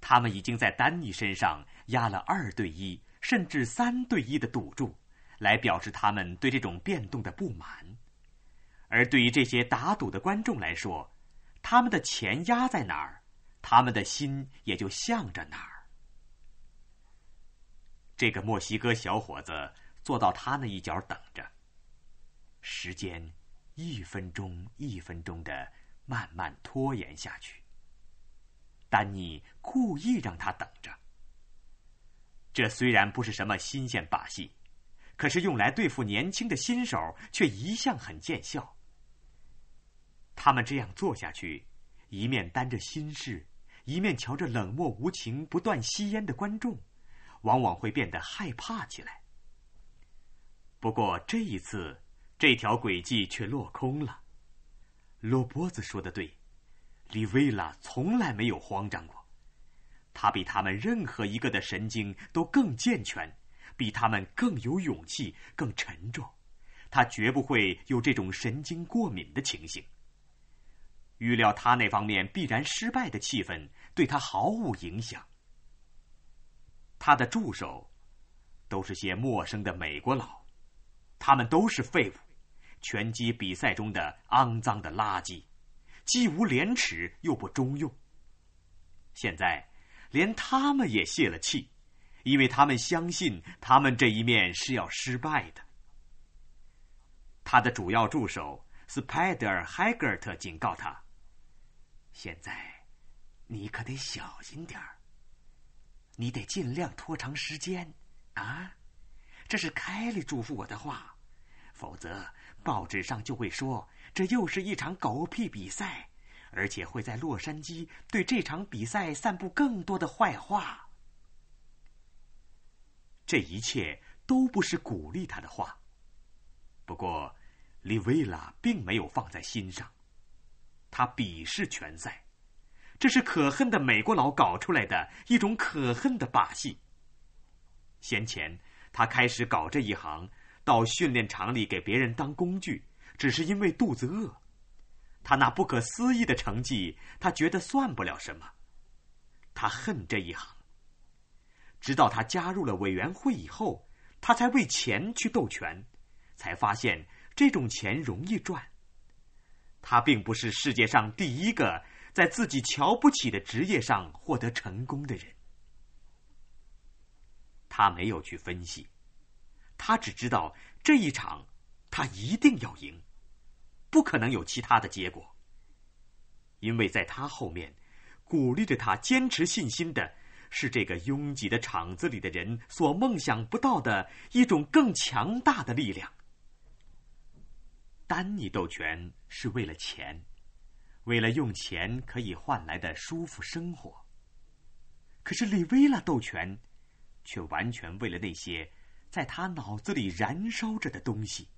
他们已经在丹尼身上压了二对一，甚至三对一的赌注。来表示他们对这种变动的不满，而对于这些打赌的观众来说，他们的钱压在哪儿，他们的心也就向着哪儿。这个墨西哥小伙子坐到他那一角等着，时间一分钟一分钟的慢慢拖延下去。丹尼故意让他等着，这虽然不是什么新鲜把戏。可是用来对付年轻的新手，却一向很见效。他们这样做下去，一面担着心事，一面瞧着冷漠无情、不断吸烟的观众，往往会变得害怕起来。不过这一次，这条诡计却落空了。罗波子说的对，里维拉从来没有慌张过，他比他们任何一个的神经都更健全。比他们更有勇气，更沉重。他绝不会有这种神经过敏的情形。预料他那方面必然失败的气氛对他毫无影响。他的助手都是些陌生的美国佬，他们都是废物，拳击比赛中的肮脏的垃圾，既无廉耻又不中用。现在连他们也泄了气。因为他们相信，他们这一面是要失败的。他的主要助手斯派德尔·海格尔特警告他：“现在，你可得小心点儿。你得尽量拖长时间，啊，这是凯莉嘱咐我的话。否则，报纸上就会说这又是一场狗屁比赛，而且会在洛杉矶对这场比赛散布更多的坏话。”这一切都不是鼓励他的话。不过，利维拉并没有放在心上。他鄙视拳赛，这是可恨的美国佬搞出来的一种可恨的把戏。先前他开始搞这一行，到训练场里给别人当工具，只是因为肚子饿。他那不可思议的成绩，他觉得算不了什么。他恨这一行。直到他加入了委员会以后，他才为钱去斗拳，才发现这种钱容易赚。他并不是世界上第一个在自己瞧不起的职业上获得成功的人。他没有去分析，他只知道这一场他一定要赢，不可能有其他的结果。因为在他后面，鼓励着他坚持信心的是这个拥挤的场子里的人所梦想不到的一种更强大的力量。丹尼斗拳是为了钱，为了用钱可以换来的舒服生活。可是李维拉斗拳，却完全为了那些在他脑子里燃烧着的东西，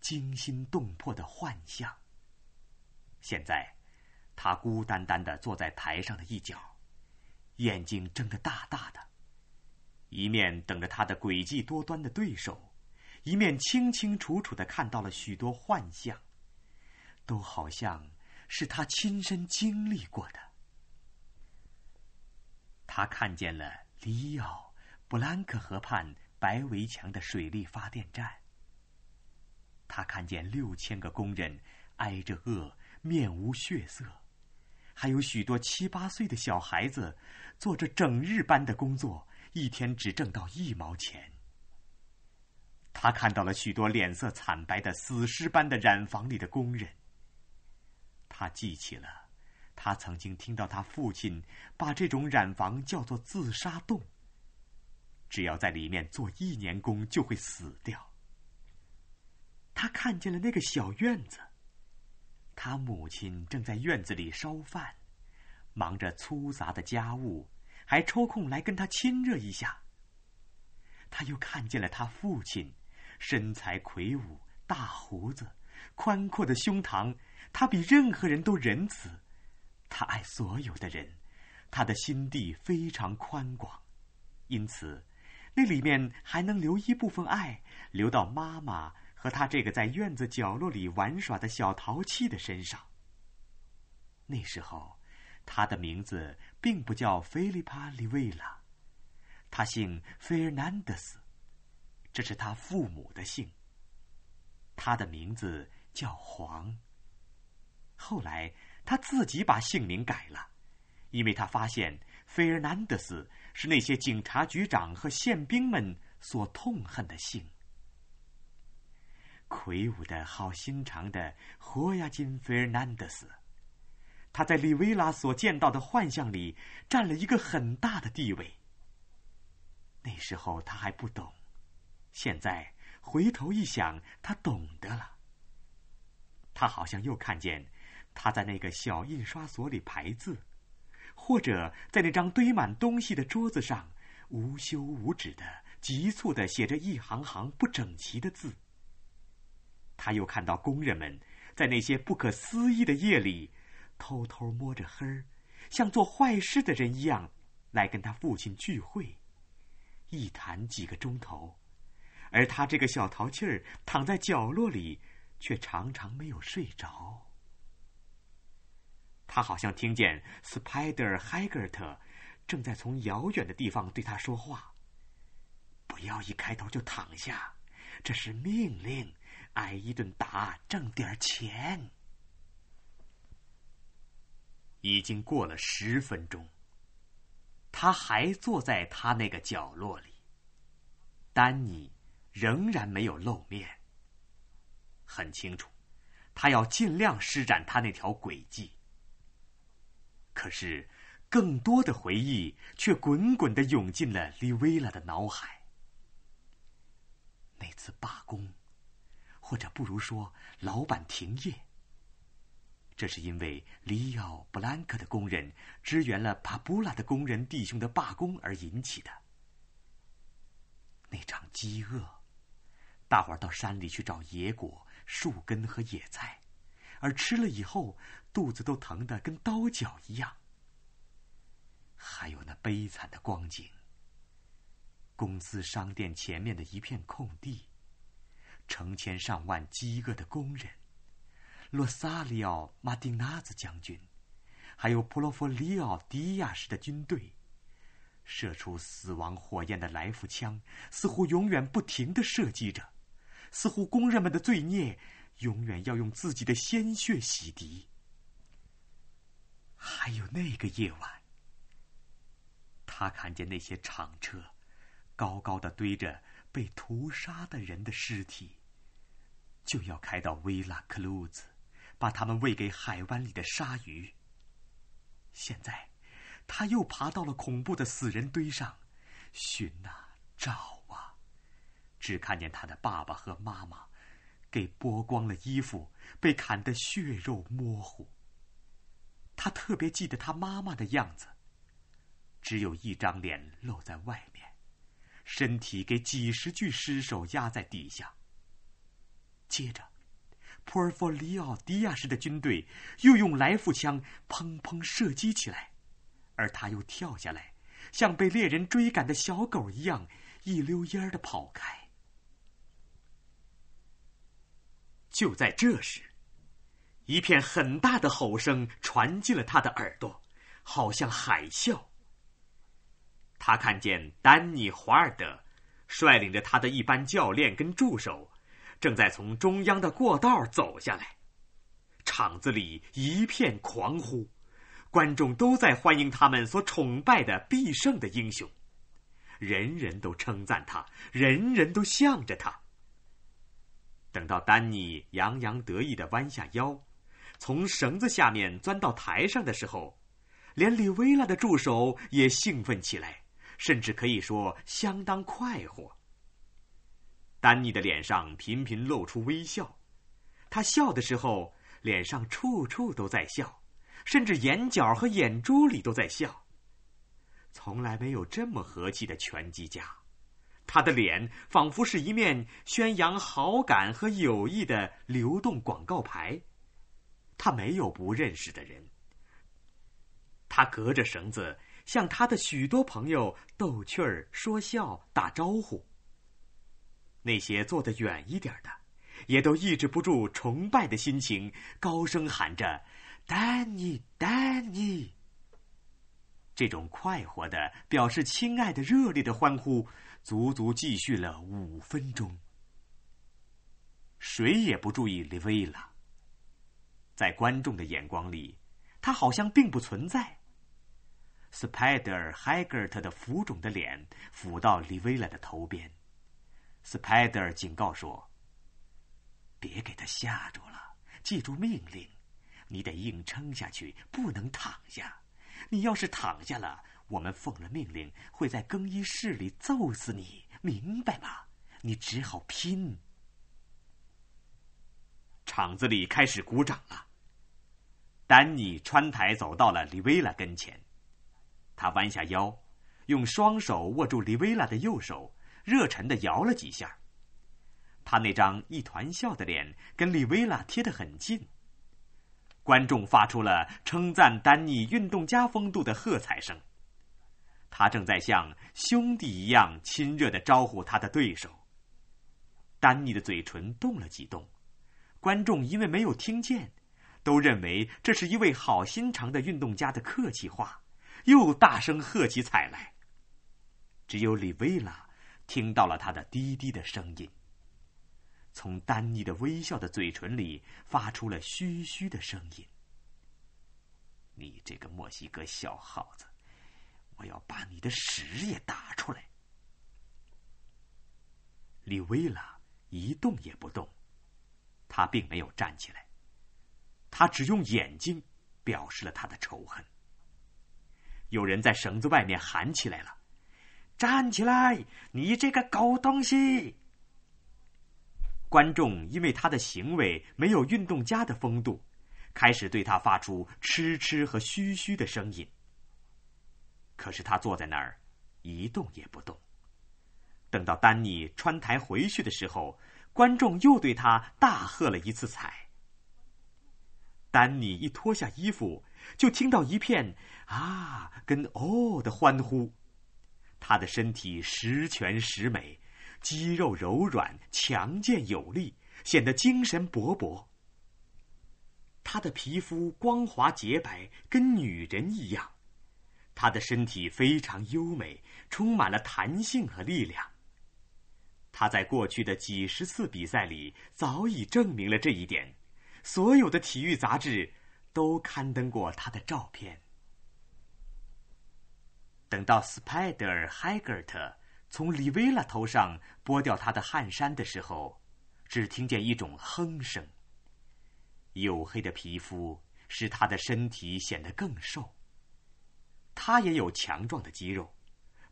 惊心动魄的幻象。现在，他孤单单的坐在台上的一角，眼睛睁得大大的，一面等着他的诡计多端的对手。一面清清楚楚的看到了许多幻象，都好像是他亲身经历过的。他看见了里奥布兰克河畔白围墙的水力发电站。他看见六千个工人挨着饿，面无血色，还有许多七八岁的小孩子做着整日班的工作，一天只挣到一毛钱。他看到了许多脸色惨白的死尸般的染房里的工人。他记起了，他曾经听到他父亲把这种染房叫做“自杀洞”。只要在里面做一年工，就会死掉。他看见了那个小院子，他母亲正在院子里烧饭，忙着粗杂的家务，还抽空来跟他亲热一下。他又看见了他父亲。身材魁梧，大胡子，宽阔的胸膛，他比任何人都仁慈，他爱所有的人，他的心地非常宽广，因此，那里面还能留一部分爱，留到妈妈和他这个在院子角落里玩耍的小淘气的身上。那时候，他的名字并不叫菲利帕·里维拉，他姓费尔南德斯。这是他父母的姓。他的名字叫黄。后来他自己把姓名改了，因为他发现费尔南德斯是那些警察局长和宪兵们所痛恨的姓。魁梧的好心肠的霍亚金·费尔南德斯，他在里维拉所见到的幻象里占了一个很大的地位。那时候他还不懂。现在回头一想，他懂得了。他好像又看见他在那个小印刷所里排字，或者在那张堆满东西的桌子上无休无止的、急促的写着一行行不整齐的字。他又看到工人们在那些不可思议的夜里，偷偷摸着黑儿，像做坏事的人一样，来跟他父亲聚会，一谈几个钟头。而他这个小淘气儿躺在角落里，却常常没有睡着。他好像听见 Spider Haggart 正在从遥远的地方对他说话：“不要一开头就躺下，这是命令，挨一顿打挣点钱。”已经过了十分钟，他还坐在他那个角落里。丹尼。仍然没有露面。很清楚，他要尽量施展他那条诡计。可是，更多的回忆却滚滚的涌进了利维拉的脑海。那次罢工，或者不如说老板停业，这是因为里奥布兰克的工人支援了帕布拉的工人弟兄的罢工而引起的。那场饥饿。大伙儿到山里去找野果、树根和野菜，而吃了以后，肚子都疼得跟刀绞一样。还有那悲惨的光景：公司商店前面的一片空地，成千上万饥饿的工人，洛萨里奥·马丁纳兹将军，还有普罗佛里奥·迪亚什的军队。射出死亡火焰的来福枪，似乎永远不停的射击着，似乎工人们的罪孽永远要用自己的鲜血洗涤。还有那个夜晚，他看见那些厂车高高的堆着被屠杀的人的尸体，就要开到维拉克鲁兹，把他们喂给海湾里的鲨鱼。现在。他又爬到了恐怖的死人堆上，寻啊找啊，只看见他的爸爸和妈妈，给剥光了衣服，被砍得血肉模糊。他特别记得他妈妈的样子，只有一张脸露在外面，身体给几十具尸首压在地下。接着，普尔弗里奥迪亚式的军队又用来福枪砰砰射击起来。而他又跳下来，像被猎人追赶的小狗一样，一溜烟儿的跑开。就在这时，一片很大的吼声传进了他的耳朵，好像海啸。他看见丹尼·华尔德率领着他的一班教练跟助手，正在从中央的过道走下来，场子里一片狂呼。观众都在欢迎他们所崇拜的必胜的英雄，人人都称赞他，人人都向着他。等到丹尼洋洋得意的弯下腰，从绳子下面钻到台上的时候，连李维拉的助手也兴奋起来，甚至可以说相当快活。丹尼的脸上频频露出微笑，他笑的时候，脸上处处都在笑。甚至眼角和眼珠里都在笑。从来没有这么和气的拳击家，他的脸仿佛是一面宣扬好感和友谊的流动广告牌。他没有不认识的人。他隔着绳子向他的许多朋友逗趣儿、说笑、打招呼。那些坐得远一点的，也都抑制不住崇拜的心情，高声喊着。丹尼，丹尼！这种快活的、表示亲爱的、热烈的欢呼，足足继续了五分钟。谁也不注意利维拉。在观众的眼光里，他好像并不存在。Spider Haggart 的浮肿的脸抚到利维拉的头边，Spider 警告说：“别给他吓住了，记住命令。”你得硬撑下去，不能躺下。你要是躺下了，我们奉了命令会在更衣室里揍死你，明白吗？你只好拼。场子里开始鼓掌了。丹尼穿台走到了李维拉跟前，他弯下腰，用双手握住李维拉的右手，热忱的摇了几下。他那张一团笑的脸跟李维拉贴得很近。观众发出了称赞丹尼运动家风度的喝彩声。他正在像兄弟一样亲热的招呼他的对手。丹尼的嘴唇动了几动，观众因为没有听见，都认为这是一位好心肠的运动家的客气话，又大声喝起彩来。只有李维拉听到了他的低低的声音。从丹尼的微笑的嘴唇里发出了嘘嘘的声音。你这个墨西哥小耗子，我要把你的屎也打出来！李维拉一动也不动，他并没有站起来，他只用眼睛表示了他的仇恨。有人在绳子外面喊起来了：“站起来，你这个狗东西！”观众因为他的行为没有运动家的风度，开始对他发出嗤嗤和嘘嘘的声音。可是他坐在那儿，一动也不动。等到丹尼穿台回去的时候，观众又对他大喝了一次彩。丹尼一脱下衣服，就听到一片“啊”跟“哦”的欢呼。他的身体十全十美，肌肉柔软、强健有力，显得精神勃勃。他的皮肤光滑洁白，跟女人一样。他的身体非常优美，充满了弹性和力量。他在过去的几十次比赛里早已证明了这一点，所有的体育杂志都刊登过他的照片。等到斯派德尔·海格特从里维拉头上剥掉他的汗衫的时候，只听见一种哼声。黝黑的皮肤使他的身体显得更瘦。他也有强壮的肌肉，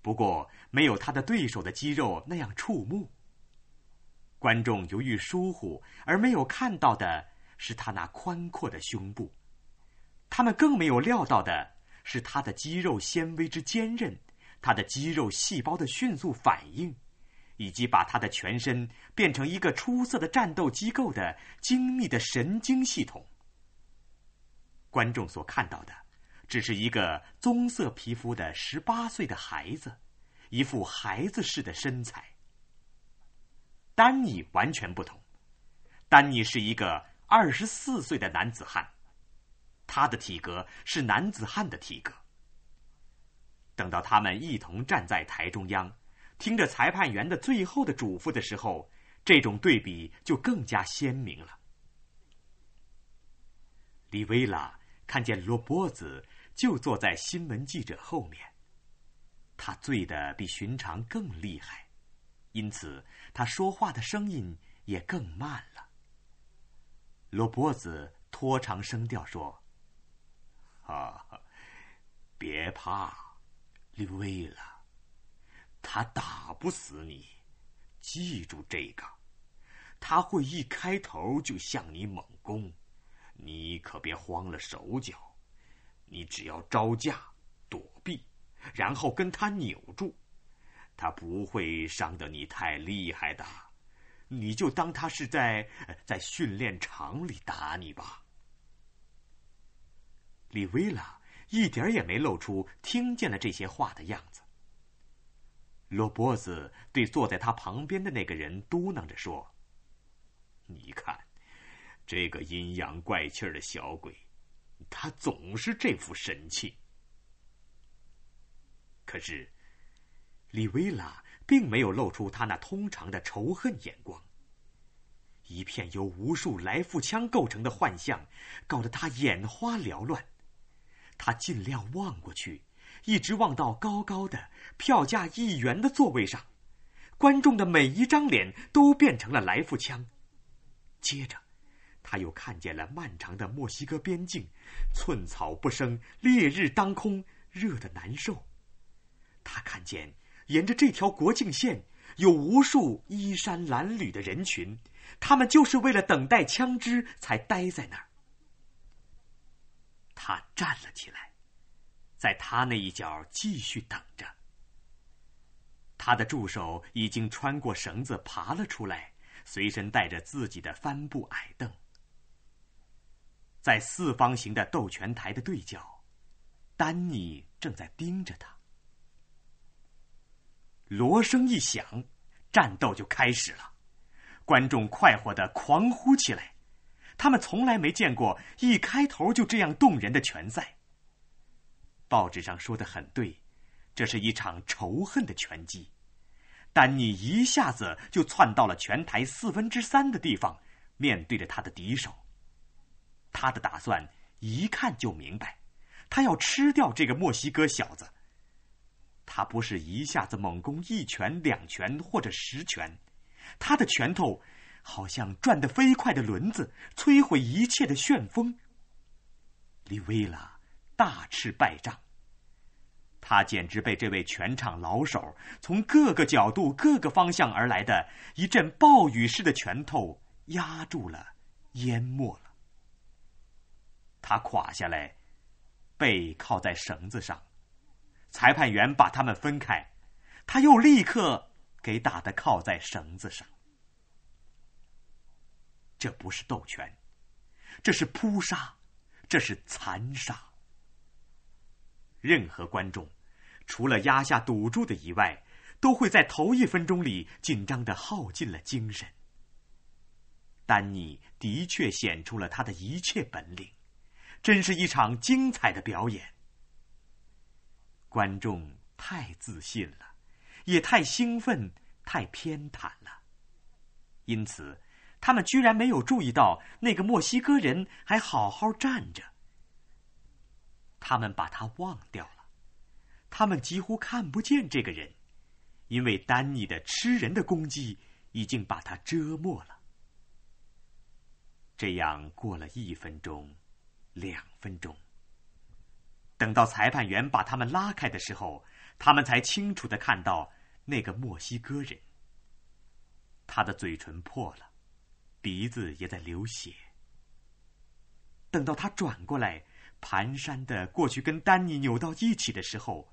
不过没有他的对手的肌肉那样触目。观众由于疏忽而没有看到的是他那宽阔的胸部，他们更没有料到的是他的肌肉纤维之坚韧，他的肌肉细胞的迅速反应，以及把他的全身变成一个出色的战斗机构的精密的神经系统。观众所看到的。只是一个棕色皮肤的十八岁的孩子，一副孩子似的身材。丹尼完全不同，丹尼是一个二十四岁的男子汉，他的体格是男子汉的体格。等到他们一同站在台中央，听着裁判员的最后的嘱咐的时候，这种对比就更加鲜明了。李维拉看见罗波子。就坐在新闻记者后面。他醉得比寻常更厉害，因此他说话的声音也更慢了。罗波子拖长声调说：“哈，别怕，李威了，他打不死你，记住这个。他会一开头就向你猛攻，你可别慌了手脚。”你只要招架、躲避，然后跟他扭住，他不会伤得你太厉害的。你就当他是在在训练场里打你吧。李薇拉一点也没露出听见了这些话的样子。罗波子对坐在他旁边的那个人嘟囔着说：“你看，这个阴阳怪气的小鬼。”他总是这副神气，可是，李维拉并没有露出他那通常的仇恨眼光。一片由无数来复枪构成的幻象，搞得他眼花缭乱。他尽量望过去，一直望到高高的票价一元的座位上，观众的每一张脸都变成了来复枪。接着。他又看见了漫长的墨西哥边境，寸草不生，烈日当空，热得难受。他看见沿着这条国境线有无数衣衫褴褛的人群，他们就是为了等待枪支才待在那儿。他站了起来，在他那一角继续等着。他的助手已经穿过绳子爬了出来，随身带着自己的帆布矮凳。在四方形的斗拳台的对角，丹尼正在盯着他。锣声一响，战斗就开始了，观众快活的狂呼起来。他们从来没见过一开头就这样动人的拳赛。报纸上说的很对，这是一场仇恨的拳击。丹尼一下子就窜到了拳台四分之三的地方，面对着他的敌手。他的打算一看就明白，他要吃掉这个墨西哥小子。他不是一下子猛攻一拳、两拳或者十拳，他的拳头好像转得飞快的轮子，摧毁一切的旋风。李维拉大吃败仗，他简直被这位拳场老手从各个角度、各个方向而来的一阵暴雨似的拳头压住了、淹没了。他垮下来，背靠在绳子上。裁判员把他们分开，他又立刻给打的靠在绳子上。这不是斗拳，这是扑杀，这是残杀。任何观众，除了压下赌注的以外，都会在头一分钟里紧张的耗尽了精神。丹尼的确显出了他的一切本领，真是一场精彩的表演。观众太自信了，也太兴奋、太偏袒了，因此他们居然没有注意到那个墨西哥人还好好站着。他们把他忘掉了，他们几乎看不见这个人，因为丹尼的吃人的攻击已经把他折没了。这样过了一分钟，两分钟。等到裁判员把他们拉开的时候，他们才清楚的看到那个墨西哥人。他的嘴唇破了，鼻子也在流血。等到他转过来，蹒跚的过去跟丹尼扭到一起的时候，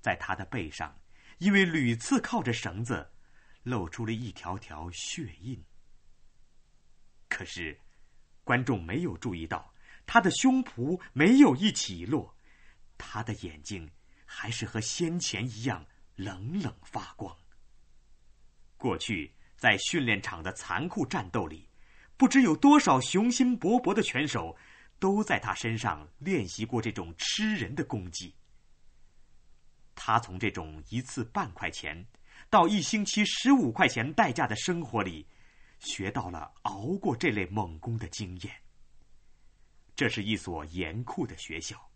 在他的背上，因为屡次靠着绳子，露出了一条条血印。可是。观众没有注意到，他的胸脯没有一起落，他的眼睛还是和先前一样冷冷发光。过去在训练场的残酷战斗里，不知有多少雄心勃勃的拳手都在他身上练习过这种吃人的攻击。他从这种一次半块钱到一星期十五块钱代价的生活里。学到了熬过这类猛攻的经验。这是一所严酷的学校，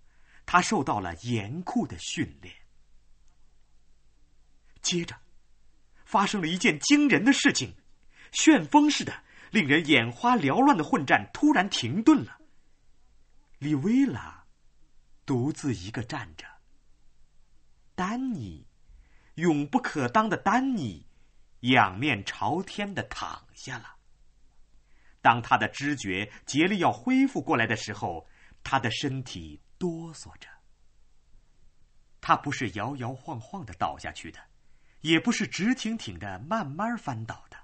他受到了严酷的训练。接着，发生了一件惊人的事情，旋风似的、令人眼花缭乱的混战突然停顿了。李薇拉独自一个站着，丹尼，永不可当的丹尼。仰面朝天的躺下了。当他的知觉竭力要恢复过来的时候，他的身体哆嗦着。他不是摇摇晃晃的倒下去的，也不是直挺挺的慢慢翻倒的。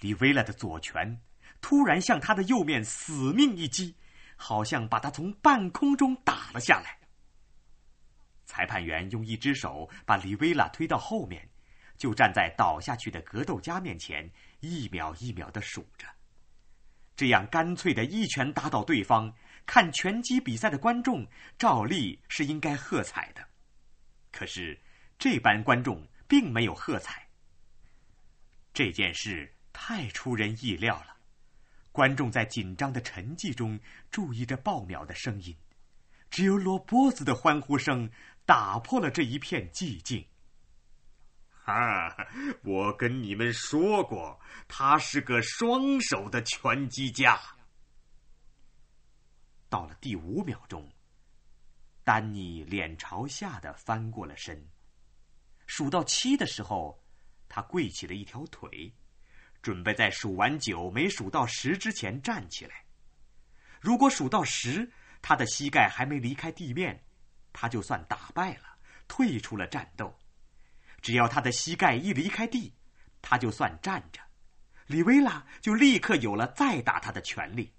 李维拉的左拳突然向他的右面死命一击，好像把他从半空中打了下来。裁判员用一只手把李维拉推到后面。就站在倒下去的格斗家面前，一秒一秒的数着。这样干脆的一拳打倒对方，看拳击比赛的观众照例是应该喝彩的。可是这班观众并没有喝彩。这件事太出人意料了。观众在紧张的沉寂中注意着爆秒的声音，只有罗波子的欢呼声打破了这一片寂静。啊！我跟你们说过，他是个双手的拳击家。到了第五秒钟，丹尼脸朝下的翻过了身。数到七的时候，他跪起了一条腿，准备在数完九没数到十之前站起来。如果数到十，他的膝盖还没离开地面，他就算打败了，退出了战斗。只要他的膝盖一离开地，他就算站着，里维拉就立刻有了再打他的权利。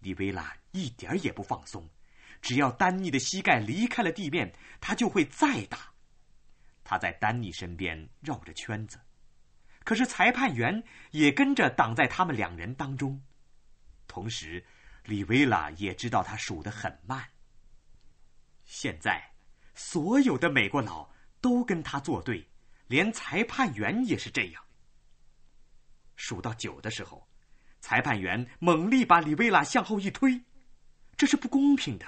里维拉一点也不放松，只要丹尼的膝盖离开了地面，他就会再打。他在丹尼身边绕着圈子，可是裁判员也跟着挡在他们两人当中。同时，里维拉也知道他数得很慢。现在，所有的美国佬。都跟他作对，连裁判员也是这样。数到九的时候，裁判员猛力把里维拉向后一推，这是不公平的。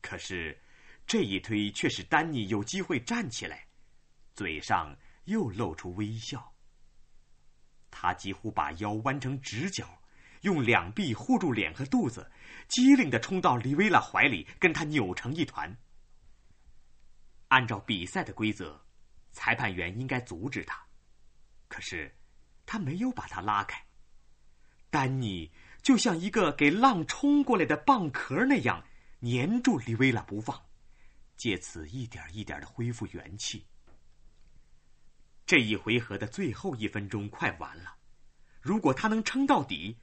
可是，这一推却使丹尼有机会站起来，嘴上又露出微笑。他几乎把腰弯成直角，用两臂护住脸和肚子，机灵的冲到李维拉怀里，跟他扭成一团。按照比赛的规则，裁判员应该阻止他，可是他没有把他拉开。丹尼就像一个给浪冲过来的蚌壳那样粘住李维拉不放，借此一点一点的恢复元气。这一回合的最后一分钟快完了，如果他能撑到底，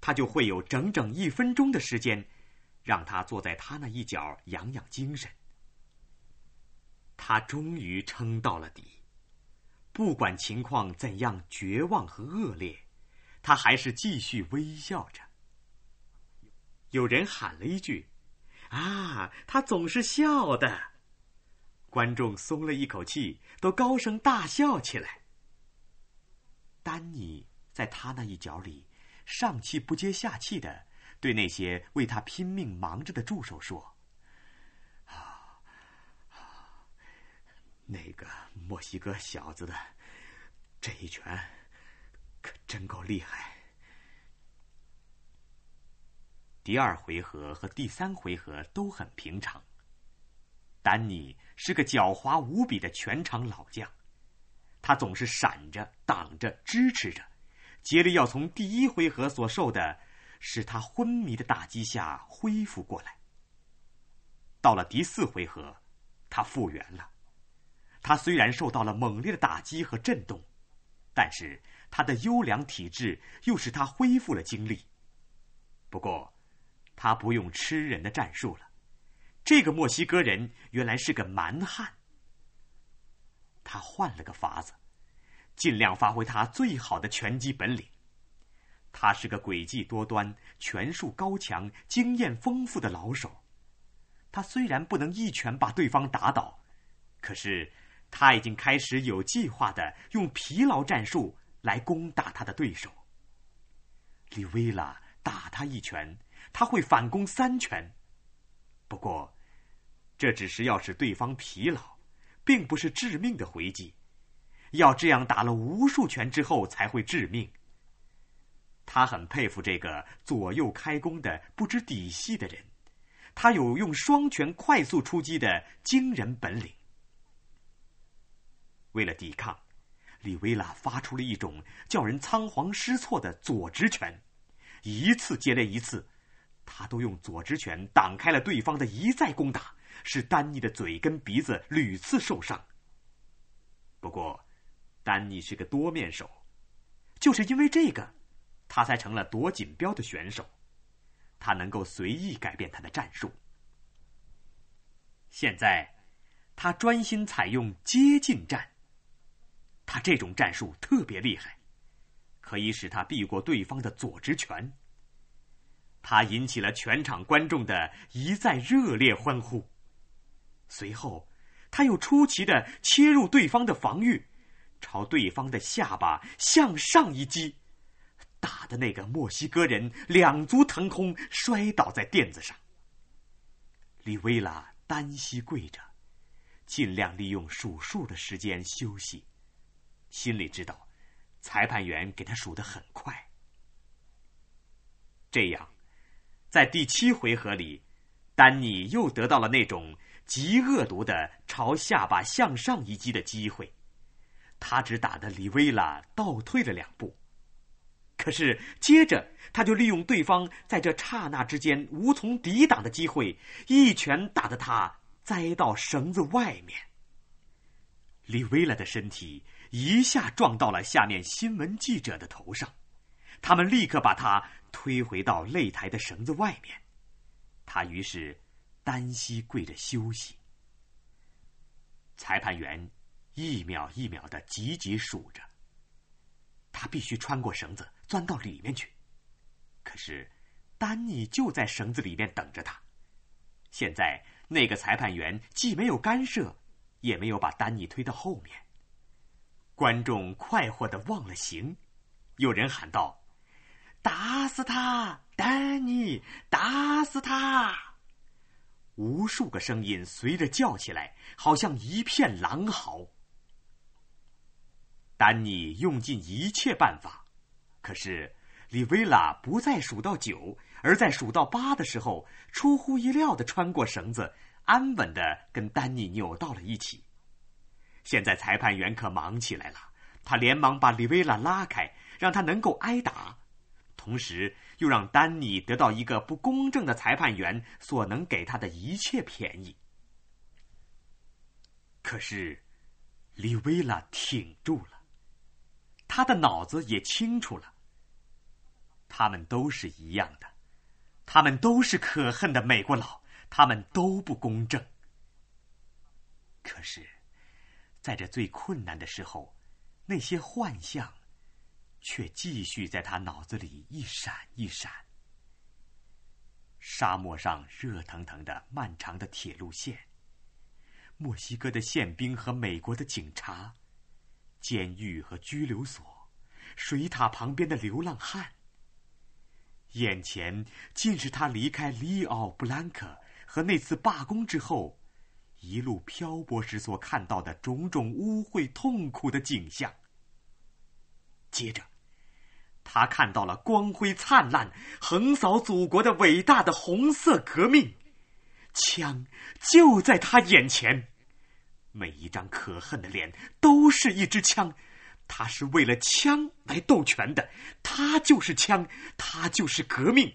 他就会有整整一分钟的时间，让他坐在他那一角养养精神。他终于撑到了底，不管情况怎样绝望和恶劣，他还是继续微笑着。有人喊了一句：“啊，他总是笑的。”观众松了一口气，都高声大笑起来。丹尼在他那一角里，上气不接下气的对那些为他拼命忙着的助手说：“啊，那个墨西哥小子的这一拳可真够厉害。”第二回合和第三回合都很平常。丹尼是个狡猾无比的全场老将。他总是闪着、挡着、支持着，竭力要从第一回合所受的使他昏迷的打击下恢复过来。到了第四回合，他复原了。他虽然受到了猛烈的打击和震动，但是他的优良体质又使他恢复了精力。不过，他不用吃人的战术了。这个墨西哥人原来是个蛮汉。他换了个法子，尽量发挥他最好的拳击本领。他是个诡计多端、拳术高强、经验丰富的老手。他虽然不能一拳把对方打倒，可是他已经开始有计划的用疲劳战术来攻打他的对手。里维拉打他一拳，他会反攻三拳。不过，这只是要使对方疲劳。并不是致命的回击，要这样打了无数拳之后才会致命。他很佩服这个左右开弓的不知底细的人，他有用双拳快速出击的惊人本领。为了抵抗，里维拉发出了一种叫人仓皇失措的左直拳，一次接连一次，他都用左直拳挡开了对方的一再攻打。使丹尼的嘴跟鼻子屡次受伤。不过，丹尼是个多面手，就是因为这个，他才成了夺锦标的选手。他能够随意改变他的战术。现在，他专心采用接近战。他这种战术特别厉害，可以使他避过对方的左直拳。他引起了全场观众的一再热烈欢呼。随后，他又出奇的切入对方的防御，朝对方的下巴向上一击，打的那个墨西哥人两足腾空，摔倒在垫子上。里维拉单膝跪着，尽量利用数数的时间休息，心里知道，裁判员给他数的很快。这样，在第七回合里，丹尼又得到了那种。极恶毒的朝下巴向上一击的机会，他只打得李维拉倒退了两步。可是接着他就利用对方在这刹那之间无从抵挡的机会，一拳打得他栽到绳子外面。李维拉的身体一下撞到了下面新闻记者的头上，他们立刻把他推回到擂台的绳子外面。他于是。单膝跪着休息。裁判员一秒一秒的急急数着。他必须穿过绳子钻到里面去，可是丹尼就在绳子里面等着他。现在那个裁判员既没有干涉，也没有把丹尼推到后面。观众快活的忘了形，有人喊道：“打死他，丹尼！打死他！”无数个声音随着叫起来，好像一片狼嚎。丹尼用尽一切办法，可是里维拉不再数到九，而在数到八的时候，出乎意料的穿过绳子，安稳的跟丹尼扭到了一起。现在裁判员可忙起来了，他连忙把里维拉拉开，让他能够挨打。同时，又让丹尼得到一个不公正的裁判员所能给他的一切便宜。可是，李维拉挺住了，他的脑子也清楚了，他们都是一样的，他们都是可恨的美国佬，他们都不公正。可是，在这最困难的时候，那些幻象却继续在他脑子里一闪一闪。沙漠上热腾腾的漫长的铁路线，墨西哥的宪兵和美国的警察，监狱和拘留所，水塔旁边的流浪汉。眼前尽是他离开里奥布兰克和那次罢工之后。一路漂泊时所看到的种种污秽、痛苦的景象。接着，他看到了光辉灿烂、横扫祖国的伟大的红色革命，枪就在他眼前，每一张可恨的脸都是一支枪，他是为了枪来斗拳的，他就是枪，他就是革命，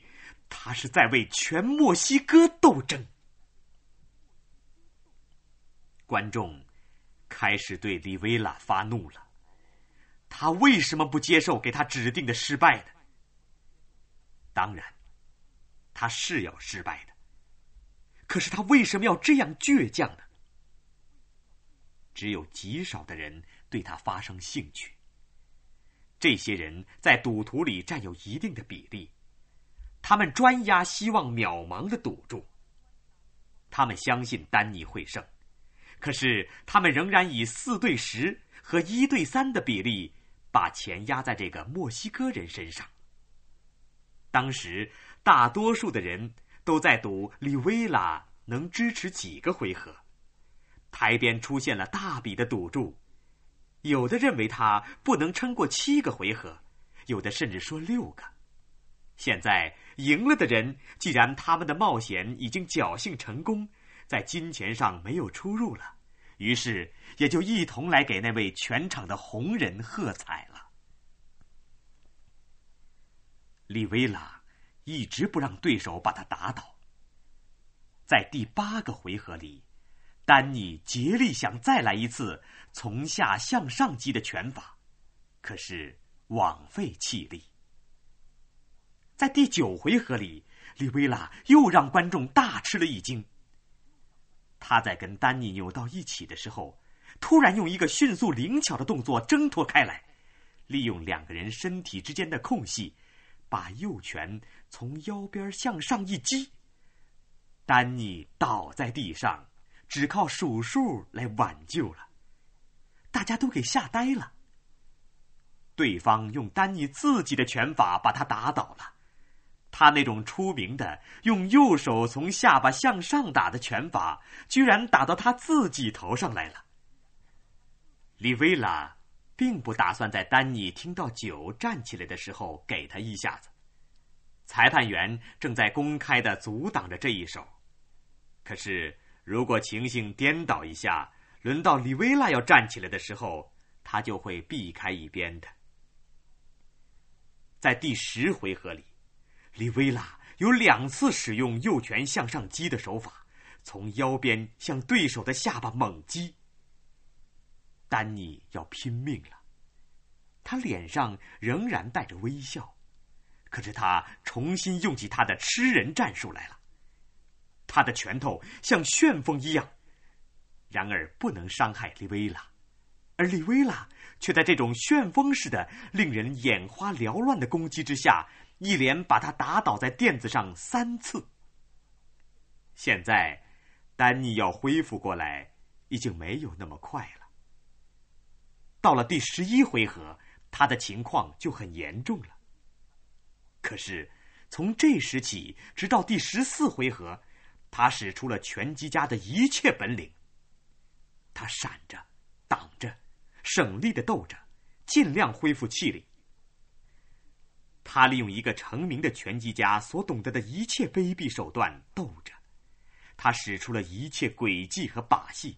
他是在为全墨西哥斗争。观众开始对里维拉发怒了。他为什么不接受给他指定的失败呢？当然，他是要失败的。可是他为什么要这样倔强呢？只有极少的人对他发生兴趣。这些人在赌徒里占有一定的比例，他们专押希望渺茫的赌注。他们相信丹尼会胜。可是，他们仍然以四对十和一对三的比例把钱压在这个墨西哥人身上。当时，大多数的人都在赌李维拉能支持几个回合。台边出现了大笔的赌注，有的认为他不能撑过七个回合，有的甚至说六个。现在赢了的人，既然他们的冒险已经侥幸成功。在金钱上没有出入了，于是也就一同来给那位全场的红人喝彩了。利维拉一直不让对手把他打倒。在第八个回合里，丹尼竭力想再来一次从下向上击的拳法，可是枉费气力。在第九回合里，利维拉又让观众大吃了一惊。他在跟丹尼扭到一起的时候，突然用一个迅速灵巧的动作挣脱开来，利用两个人身体之间的空隙，把右拳从腰边向上一击。丹尼倒在地上，只靠数数来挽救了。大家都给吓呆了。对方用丹尼自己的拳法把他打倒了。他那种出名的用右手从下巴向上打的拳法，居然打到他自己头上来了。里维拉并不打算在丹尼听到酒站起来的时候给他一下子。裁判员正在公开的阻挡着这一手。可是，如果情形颠倒一下，轮到里维拉要站起来的时候，他就会避开一边的。在第十回合里。利维拉有两次使用右拳向上击的手法，从腰边向对手的下巴猛击。丹尼要拼命了，他脸上仍然带着微笑，可是他重新用起他的吃人战术来了。他的拳头像旋风一样，然而不能伤害利维拉，而利维拉却在这种旋风似的、令人眼花缭乱的攻击之下。一连把他打倒在垫子上三次。现在，丹尼要恢复过来，已经没有那么快了。到了第十一回合，他的情况就很严重了。可是，从这时起，直到第十四回合，他使出了拳击家的一切本领。他闪着，挡着，省力的斗着，尽量恢复气力。他利用一个成名的拳击家所懂得的一切卑鄙手段斗着，他使出了一切诡计和把戏，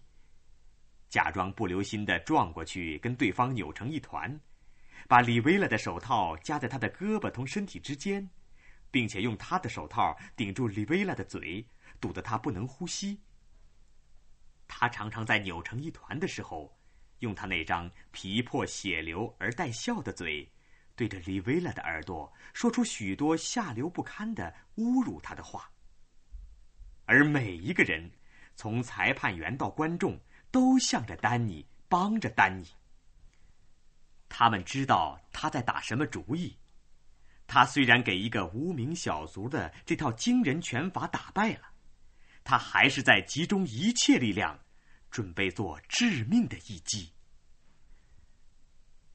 假装不留心的撞过去，跟对方扭成一团，把李维拉的手套夹在他的胳膊同身体之间，并且用他的手套顶住李维拉的嘴，堵得他不能呼吸。他常常在扭成一团的时候，用他那张皮破血流而带笑的嘴。对着李维拉的耳朵说出许多下流不堪的侮辱他的话，而每一个人，从裁判员到观众，都向着丹尼，帮着丹尼。他们知道他在打什么主意。他虽然给一个无名小卒的这套惊人拳法打败了，他还是在集中一切力量，准备做致命的一击。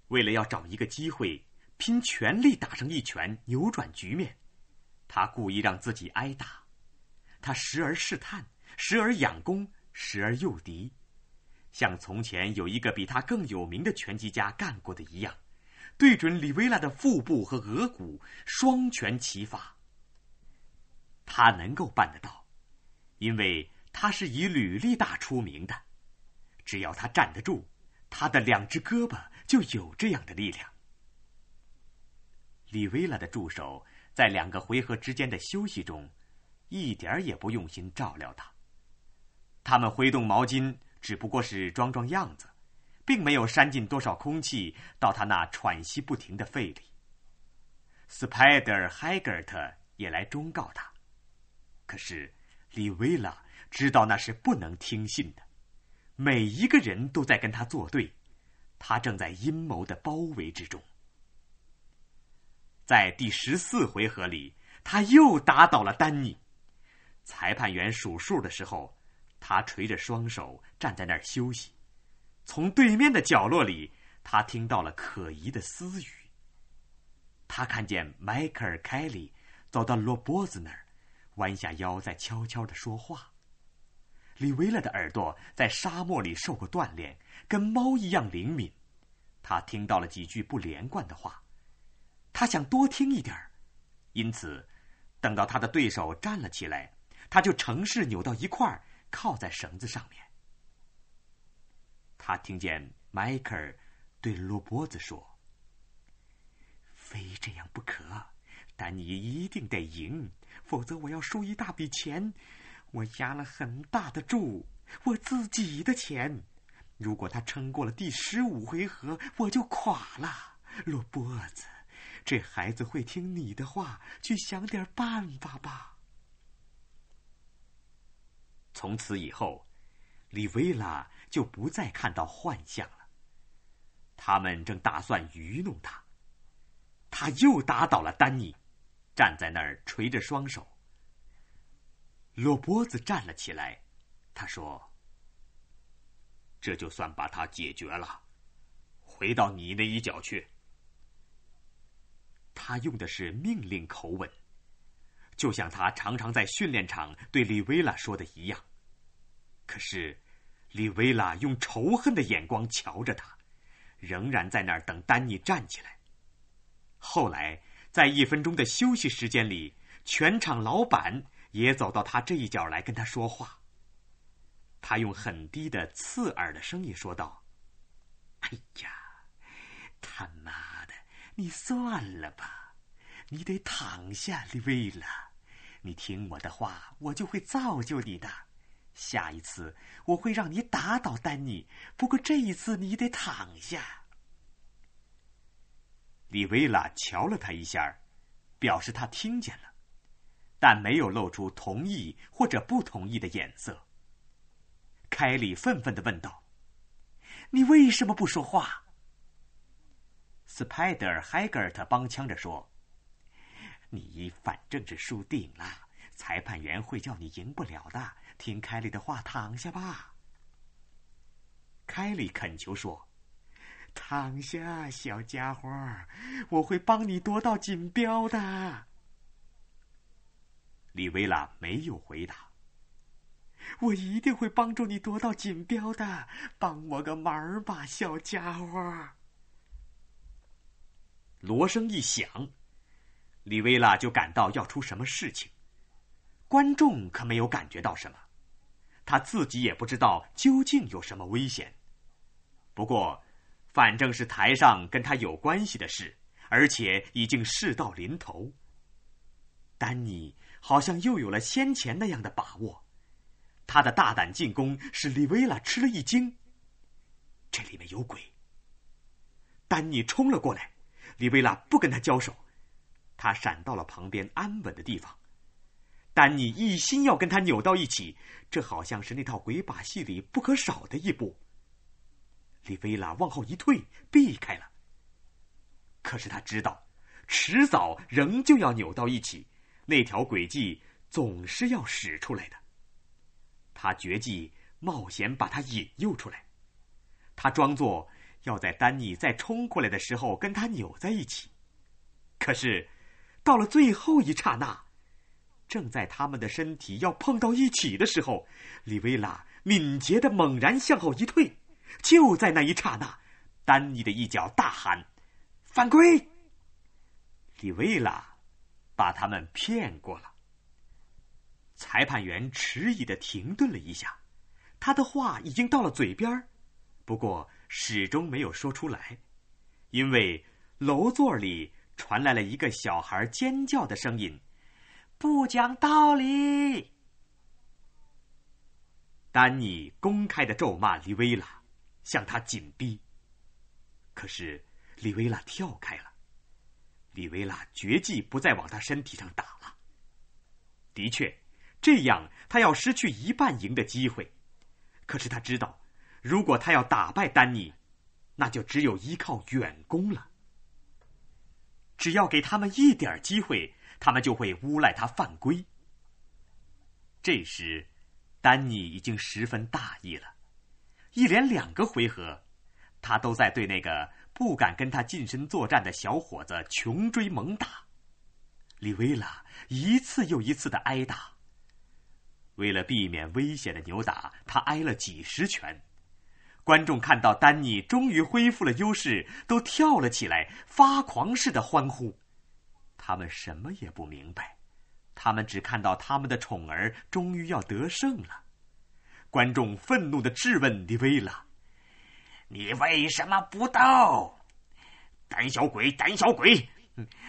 为了要找一个机会。拼全力打上一拳，扭转局面。他故意让自己挨打，他时而试探，时而仰攻，时而诱敌，像从前有一个比他更有名的拳击家干过的一样，对准里维拉的腹部和额骨，双拳齐发。他能够办得到，因为他是以履历大出名的。只要他站得住，他的两只胳膊就有这样的力量。李维拉的助手在两个回合之间的休息中，一点儿也不用心照料他。他们挥动毛巾，只不过是装装样子，并没有扇进多少空气到他那喘息不停的肺里。Spider Haggart 也来忠告他，可是李维拉知道那是不能听信的。每一个人都在跟他作对，他正在阴谋的包围之中。在第十四回合里，他又打倒了丹尼。裁判员数数的时候，他垂着双手站在那儿休息。从对面的角落里，他听到了可疑的私语。他看见迈克尔·凯利走到罗波子那儿，弯下腰在悄悄的说话。李维拉的耳朵在沙漠里受过锻炼，跟猫一样灵敏。他听到了几句不连贯的话。他想多听一点，因此，等到他的对手站了起来，他就乘势扭到一块儿，靠在绳子上面。他听见迈克尔对罗波子说：“非这样不可，但你一定得赢，否则我要输一大笔钱。我压了很大的注，我自己的钱。如果他撑过了第十五回合，我就垮了，罗波子。”这孩子会听你的话，去想点办法吧。从此以后，李维拉就不再看到幻象了。他们正打算愚弄他，他又打倒了丹尼，站在那儿垂着双手。罗波子站了起来，他说：“这就算把他解决了，回到你那一角去。”他用的是命令口吻，就像他常常在训练场对李维拉说的一样。可是，李维拉用仇恨的眼光瞧着他，仍然在那儿等丹尼站起来。后来，在一分钟的休息时间里，全场老板也走到他这一角来跟他说话。他用很低的刺耳的声音说道：“哎呀，他妈！”你算了吧，你得躺下，李维拉。你听我的话，我就会造就你的。下一次我会让你打倒丹尼，不过这一次你得躺下。李维拉瞧了他一下，表示他听见了，但没有露出同意或者不同意的眼色。凯里愤愤的问道：“你为什么不说话？” Spider Haggart 帮腔着说：“你反正是输定了，裁判员会叫你赢不了的。听凯里的话，躺下吧。”凯里恳求说：“躺下，小家伙，我会帮你夺到锦标的。”李维拉没有回答。“我一定会帮助你夺到锦标的，帮我个忙吧，小家伙。”锣声一响，李维拉就感到要出什么事情。观众可没有感觉到什么，他自己也不知道究竟有什么危险。不过，反正是台上跟他有关系的事，而且已经事到临头。丹尼好像又有了先前那样的把握，他的大胆进攻使李维拉吃了一惊。这里面有鬼！丹尼冲了过来。里维拉不跟他交手，他闪到了旁边安稳的地方。丹尼一心要跟他扭到一起，这好像是那套鬼把戏里不可少的一步。里维拉往后一退，避开了。可是他知道，迟早仍旧要扭到一起，那条轨迹总是要使出来的。他决计冒险把他引诱出来，他装作要在丹尼再冲过来的时候跟他扭在一起。可是，到了最后一刹那，正在他们的身体要碰到一起的时候，里维拉敏捷的猛然向后一退。就在那一刹那，丹尼的一脚大喊。犯规！里维拉把他们骗过了。裁判员迟疑的停顿了一下，他的话已经到了嘴边不过始终没有说出来，因为楼座里传来了一个小孩尖叫的声音：“不讲道理！”丹尼公开的咒骂李维拉，向他紧逼。可是。李维拉跳开了，李维拉决计不再往他身体上打了。的确，这样他要失去一半赢的机会。可是他知道，如果他要打败丹尼，那就只有依靠远攻了。只要给他们一点机会，他们就会诬赖他犯规。这时，丹尼已经十分大意了，一连两个回合，他都在对那个。不敢跟他近身作战的小伙子穷追猛打，里维拉一次又一次的挨打。为了避免危险的扭打，他挨了几十拳。观众看到丹尼终于恢复了优势，都跳了起来，发狂似的欢呼。他们什么也不明白，他们只看到他们的宠儿终于要得胜了。观众愤怒的质问里维拉。你为什么不斗？胆小鬼，胆小鬼！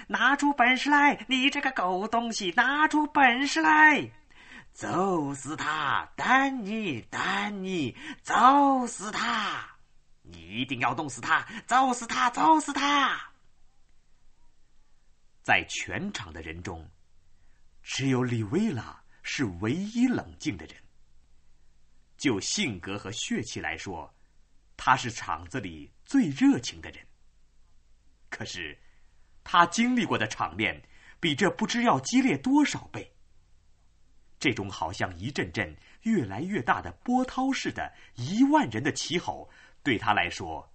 拿出本事来！你这个狗东西，拿出本事来！揍死他，丹尼，丹尼，揍死他！你一定要弄死他，揍死他，揍死他！在全场的人中，只有里维拉是唯一冷静的人。就性格和血气来说。他是场子里最热情的人。可是，他经历过的场面比这不知要激烈多少倍。这种好像一阵阵越来越大的波涛似的，一万人的齐吼，对他来说，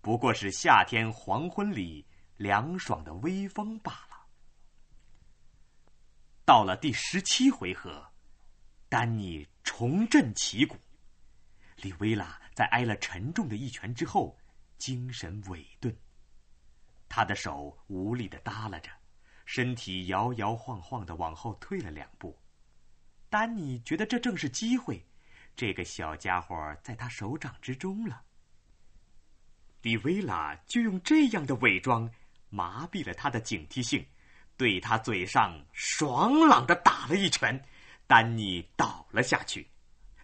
不过是夏天黄昏里凉爽的微风罢了。到了第十七回合，丹尼重振旗鼓，里维拉。在挨了沉重的一拳之后，精神萎顿。他的手无力的耷拉着，身体摇摇晃晃的往后退了两步。丹尼觉得这正是机会，这个小家伙在他手掌之中了。迪维拉就用这样的伪装麻痹了他的警惕性，对他嘴上爽朗的打了一拳，丹尼倒了下去。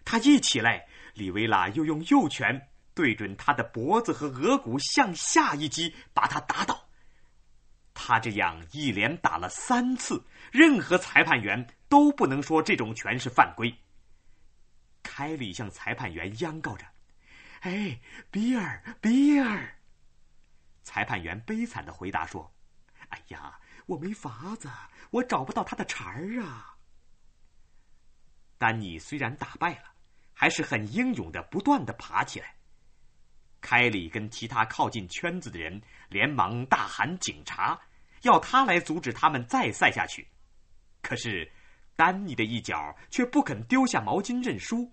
他一起来。里维拉又用右拳对准他的脖子和额骨向下一击，把他打倒。他这样一连打了三次，任何裁判员都不能说这种拳是犯规。凯里向裁判员央告着：“哎，比尔，比尔！”裁判员悲惨的回答说：“哎呀，我没法子，我找不到他的茬儿啊。”丹尼虽然打败了。还是很英勇的，不断的爬起来。凯里跟其他靠近圈子的人连忙大喊：“警察！”要他来阻止他们再赛下去。可是，丹尼的一脚却不肯丢下毛巾认输。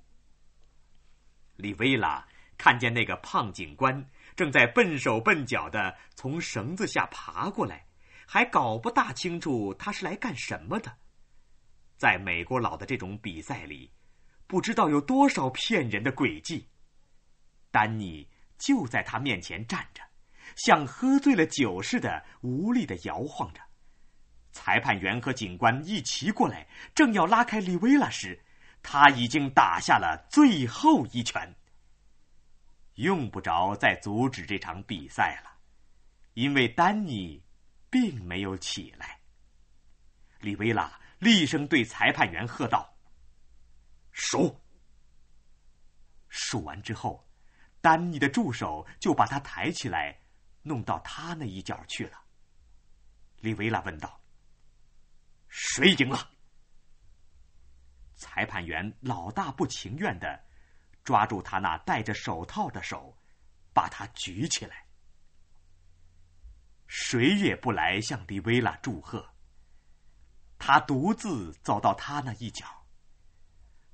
李维拉看见那个胖警官正在笨手笨脚的从绳子下爬过来，还搞不大清楚他是来干什么的。在美国佬的这种比赛里。不知道有多少骗人的诡计。丹尼就在他面前站着，像喝醉了酒似的，无力的摇晃着。裁判员和警官一齐过来，正要拉开利维拉时，他已经打下了最后一拳。用不着再阻止这场比赛了，因为丹尼并没有起来。里维拉厉声对裁判员喝道：“数！”数完之后，丹尼的助手就把他抬起来，弄到他那一角去了。李维拉问道：“谁赢了？”裁判员老大不情愿的抓住他那戴着手套的手，把他举起来。谁也不来向李维拉祝贺。他独自走到他那一角。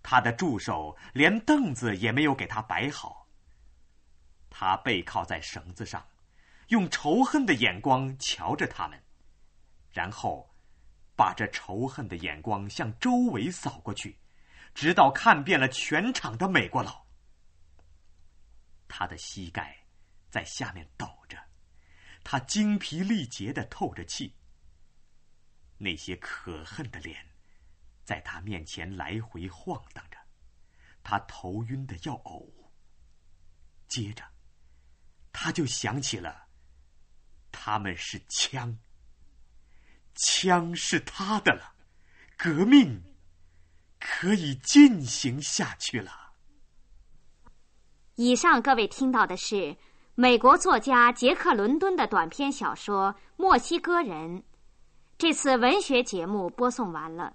他的助手连凳子也没有给他摆好。他背靠在绳子上，用仇恨的眼光瞧着他们，然后。把这仇恨的眼光向周围扫过去，直到看遍了全场的美国佬。他的膝盖在下面抖着，他精疲力竭的透着气。那些可恨的脸在他面前来回晃荡着，他头晕的要呕。接着，他就想起了，他们是枪。枪是他的了，革命可以进行下去了。以上各位听到的是美国作家杰克·伦敦的短篇小说《墨西哥人》。这次文学节目播送完了。